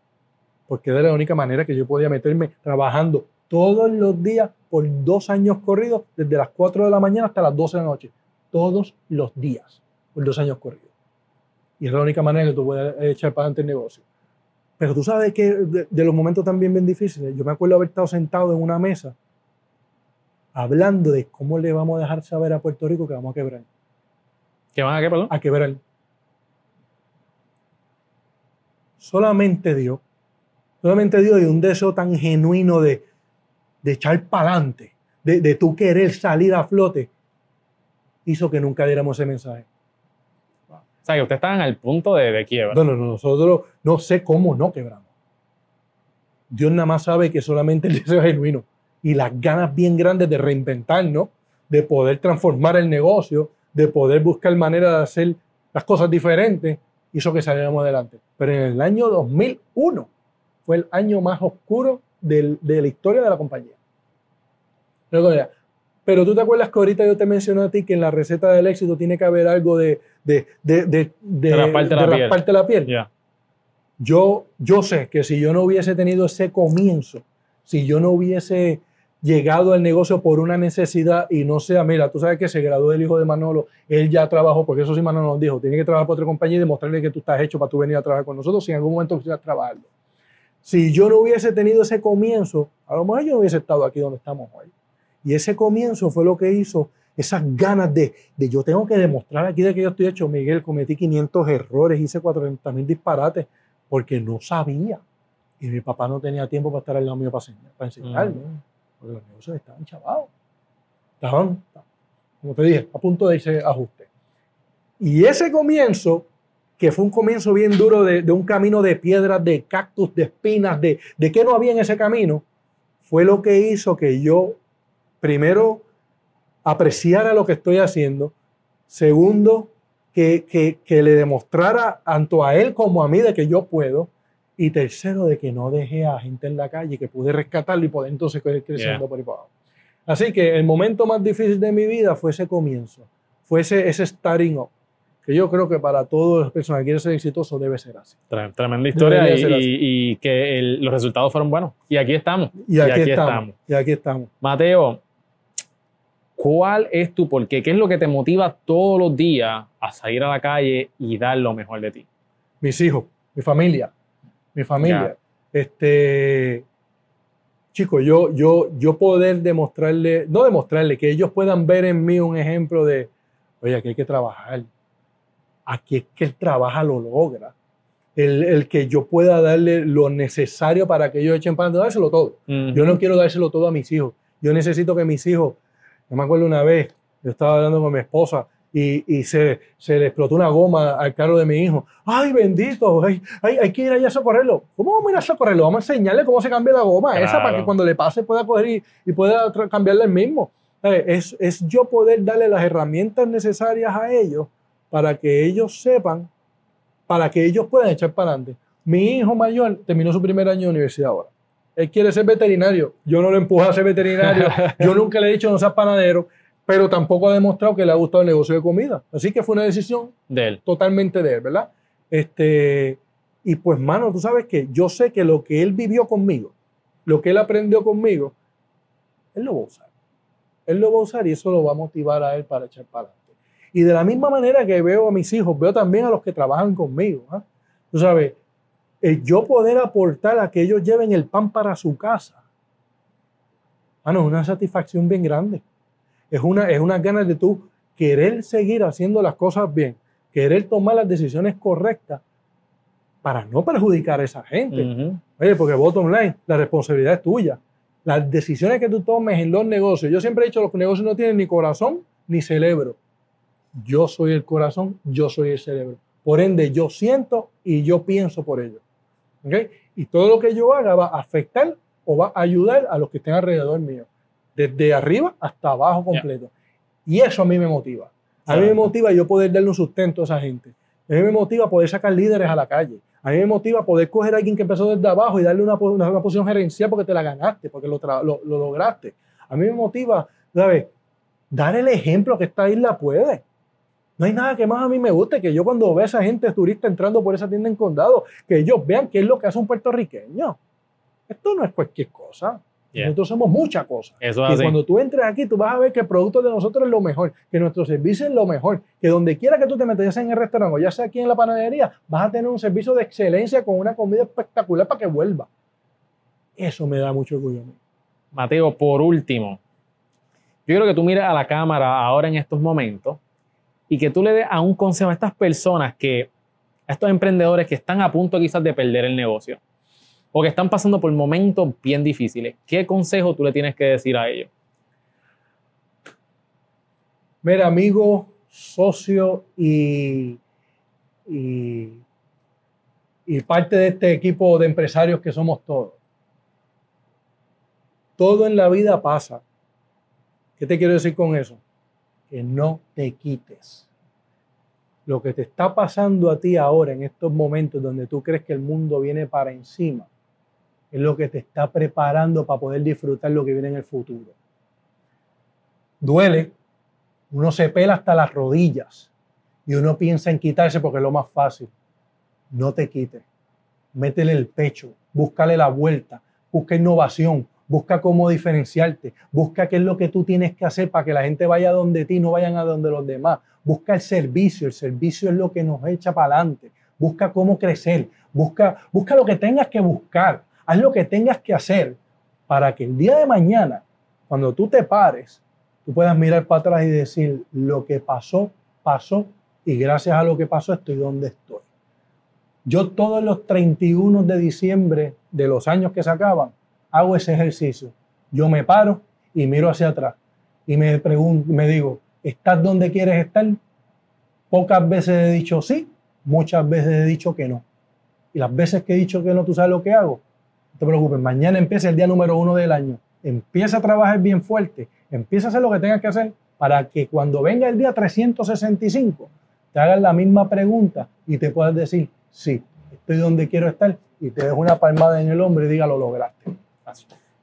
Porque era la única manera que yo podía meterme trabajando todos los días por dos años corridos, desde las 4 de la mañana hasta las 12 de la noche. Todos los días, por dos años corridos. Y es la única manera que tú puedes echar para adelante el negocio. Pero tú sabes que de, de los momentos también bien difíciles, yo me acuerdo haber estado sentado en una mesa hablando de cómo le vamos a dejar saber a Puerto Rico que vamos a quebrar ¿Qué van a qué, perdón? a quebrar. Solamente Dios, solamente Dios y un deseo tan genuino de, de echar para adelante, de, de tú querer salir a flote, hizo que nunca diéramos ese mensaje. O sea, que ustedes estaban al punto de, de quiebra. No, no, no, nosotros no sé cómo no quebramos. Dios nada más sabe que solamente el deseo es genuino y las ganas bien grandes de reinventarnos, de poder transformar el negocio, de poder buscar manera de hacer las cosas diferentes, hizo que saliéramos adelante. Pero en el año 2001 fue el año más oscuro del- de la historia de la compañía. Pero tú te acuerdas que ahorita yo te mencioné a ti que en la receta del éxito tiene que haber algo de, de, de, de, de- rasparte la rasparte la piel. Ya. Yo, yo sé que si yo no hubiese tenido ese comienzo, si yo no hubiese llegado al negocio por una necesidad y no sea, mira, tú sabes que se graduó el hijo de Manolo, él ya trabajó, porque eso sí Manolo nos dijo, tiene que trabajar para otra compañía y demostrarle que tú estás hecho para tú venir a trabajar con nosotros si en algún momento quisieras trabajarlo. Si yo no hubiese tenido ese comienzo, a lo mejor yo no hubiese estado aquí donde estamos hoy. Y ese comienzo fue lo que hizo esas ganas de, de yo tengo que demostrar aquí de que yo estoy hecho. Miguel, cometí 500 errores, hice 400 mil disparates porque no sabía. Y mi papá no tenía tiempo para estar al lado mío para, enseñar- para enseñarme, porque los negocios estaban chavados. Estaban, como te dije, a punto de irse ajuste. Y ese comienzo, que fue un comienzo bien duro de, de un camino de piedras, de cactus, de espinas, de, de qué no había en ese camino, fue lo que hizo que yo, primero, apreciara lo que estoy haciendo, segundo, que, que, que le demostrara tanto a él como a mí de que yo puedo, y tercero, de que no dejé a gente en la calle, que pude rescatarlo y poder entonces creciendo Yeah. por ahí para abajo. Así que el momento más difícil de mi vida fue ese comienzo, fue ese, ese starting up, que yo creo que para todas las personas que quieren ser exitosos debe ser así. Tre- Tremenda historia y, así. y- que el- los resultados fueron buenos. Y aquí estamos. Y aquí, estamos, Y aquí estamos. Mateo, ¿cuál es tu porqué? ¿Qué es lo que te motiva todos los días a salir a la calle y dar lo mejor de ti? mis hijos, mi familia, mi familia. Este, chicos, yo, yo, yo poder demostrarle, no demostrarle, que ellos puedan ver en mí un ejemplo de, oye, aquí hay que trabajar. Aquí es que el trabaja lo logra. El, el que yo pueda darle lo necesario para que ellos echen adelante, dárselo todo. Yo no quiero dárselo todo a mis hijos. Yo necesito que mis hijos, yo me acuerdo una vez, yo estaba hablando con mi esposa y, y se, se le explotó una goma al carro de mi hijo. ¡Ay, bendito! Hay, hay, hay que ir allá a socorrerlo. ¿Cómo vamos a ir a socorrerlo? Vamos a enseñarle cómo se cambia la goma esa para Claro. que cuando le pase pueda coger y, y pueda cambiarle el mismo. ¿Sabe? Es, es yo poder darle las herramientas necesarias a ellos para que ellos sepan, para que ellos puedan echar para adelante. Mi hijo mayor terminó su primer año de universidad ahora. Él quiere ser veterinario. Yo no lo empujo a ser veterinario. Yo nunca le he dicho no seas panadero, pero tampoco ha demostrado que le ha gustado el negocio de comida. Así que fue una decisión De él. totalmente de él, ¿verdad? Este, y pues, mano, tú sabes que yo sé que lo que él vivió conmigo, lo que él aprendió conmigo, él lo va a usar. Él lo va a usar y eso lo va a motivar a él para echar para adelante. Y de la misma manera que veo a mis hijos, veo también a los que trabajan conmigo. ¿ah? Tú sabes, el yo poder aportar a que ellos lleven el pan para su casa, mano, es una satisfacción bien grande. Es una, es una ganas de tú querer seguir haciendo las cosas bien, querer tomar las decisiones correctas para no perjudicar a esa gente. Ujú. Oye, porque bottom line, la responsabilidad es tuya. Las decisiones que tú tomes en los negocios, yo siempre he dicho, los negocios no tienen ni corazón ni cerebro. Yo soy el corazón, yo soy el cerebro. Por ende, yo siento y yo pienso por ello. ¿Ok? Y todo lo que yo haga va a afectar o va a ayudar a los que estén alrededor mío. Desde arriba hasta abajo completo. Y eso a mí me motiva. A mí me motiva yo poder darle un sustento a esa gente. A mí me motiva poder sacar líderes a la calle. A mí me motiva poder coger a alguien que empezó desde abajo y darle una, una- una posición gerencial porque te la ganaste, porque lo, lo- lo lograste. A mí me motiva, ¿sabes? Dar el ejemplo que esta isla puede. No hay nada que más a mí me guste que yo cuando veo a esa gente turista entrando por esa tienda en condado, que ellos vean qué es lo que hace un puertorriqueño. Esto no es cualquier cosa. Yeah. Nosotros somos muchas cosas. Eso es Y así. cuando tú entres aquí, tú vas a ver que el producto de nosotros es lo mejor, que nuestro servicio es lo mejor, que donde quiera que tú te metas, ya sea en el restaurante o ya sea aquí en la panadería, vas a tener un servicio de excelencia con una comida espectacular para que vuelva. Eso me da mucho orgullo a mí. Mateo, por último, yo quiero que tú mires a la cámara ahora en estos momentos y que tú le des a un consejo a estas personas que, a estos emprendedores que están a punto quizás de perder el negocio o que están pasando por momentos bien difíciles. ¿Qué consejo tú le tienes que decir a ellos? Mira, amigo, socio y, y, y parte de este equipo de empresarios que somos todos. Todo en la vida pasa. ¿Qué te quiero decir con eso? Que no te quites. Lo que te está pasando a ti ahora, en estos momentos donde tú crees que el mundo viene para encima, es lo que te está preparando para poder disfrutar lo que viene en el futuro. Duele, uno se pela hasta las rodillas y uno piensa en quitarse porque es lo más fácil. No te quites. Métele el pecho, búscale la vuelta, busca innovación, busca cómo diferenciarte, busca qué es lo que tú tienes que hacer para que la gente vaya donde ti, no vayan a donde los demás. Busca el servicio, el servicio es lo que nos echa para adelante. Busca cómo crecer, busca, busca lo que tengas que buscar, haz lo que tengas que hacer para que el día de mañana, cuando tú te pares, tú puedas mirar para atrás y decir, lo que pasó, pasó, y gracias a lo que pasó estoy donde estoy. Yo todos los 31 de diciembre de los años que sacaban, hago ese ejercicio. Yo me paro y miro hacia atrás y me, pregunto, me digo, ¿estás donde quieres estar? Pocas veces he dicho sí, muchas veces he dicho que no. Y las veces que he dicho que no, tú sabes lo que hago. No te preocupes, mañana empieza el día número uno del año. Empieza a trabajar bien fuerte, empieza a hacer lo que tengas que hacer para que cuando venga el día 365 te hagan la misma pregunta y te puedas decir, sí, estoy donde quiero estar y te dejo una palmada en el hombro y diga, lo lograste.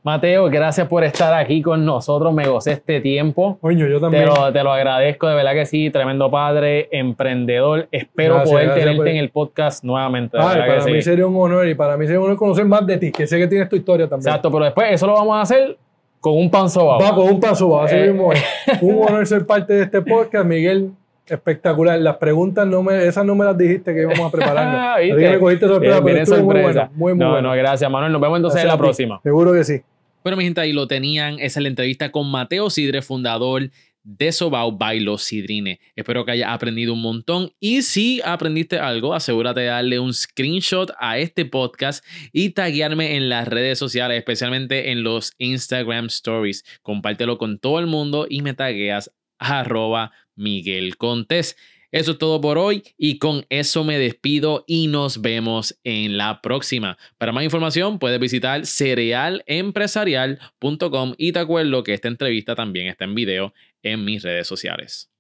Mateo, gracias por estar aquí con nosotros. Me gocé este tiempo. Coño, yo Te también. lo, te lo agradezco, de verdad que sí. Tremendo padre, emprendedor. Espero Gracias, poder gracias tenerte en el podcast nuevamente. Ay, para sí. mí sería un honor y para mí sería un honor conocer más de ti, que sé que tienes tu historia también. Exacto, pero después eso lo vamos a hacer con un pan sobao. Va con un paso, va, así Eh. mismo es. Un honor ser parte de este podcast, Miguel. Espectacular. Las preguntas no me, esas no me las dijiste que íbamos a prepararnos. Ah, Así ¿viste? que me cogiste sorpresa, pero muy bueno. Muy, muy no, bueno. no, gracias, Manuel. Nos vemos entonces Gracias en la próxima. Seguro que sí. Bueno, mi gente, ahí lo tenían. Esa es la entrevista con Mateo Sidre, fundador de Sobao by Los Sidrines. Espero que hayas aprendido un montón. Y si aprendiste algo, asegúrate de darle un screenshot a este podcast y taguearme en las redes sociales, especialmente en los Instagram Stories. Compártelo con todo el mundo y me tagueas a arroba Miguel Contés. Eso es todo por hoy y con eso me despido y nos vemos en la próxima. Para más información puedes visitar cerealempresarial.com y te acuerdo que esta entrevista también está en video en mis redes sociales.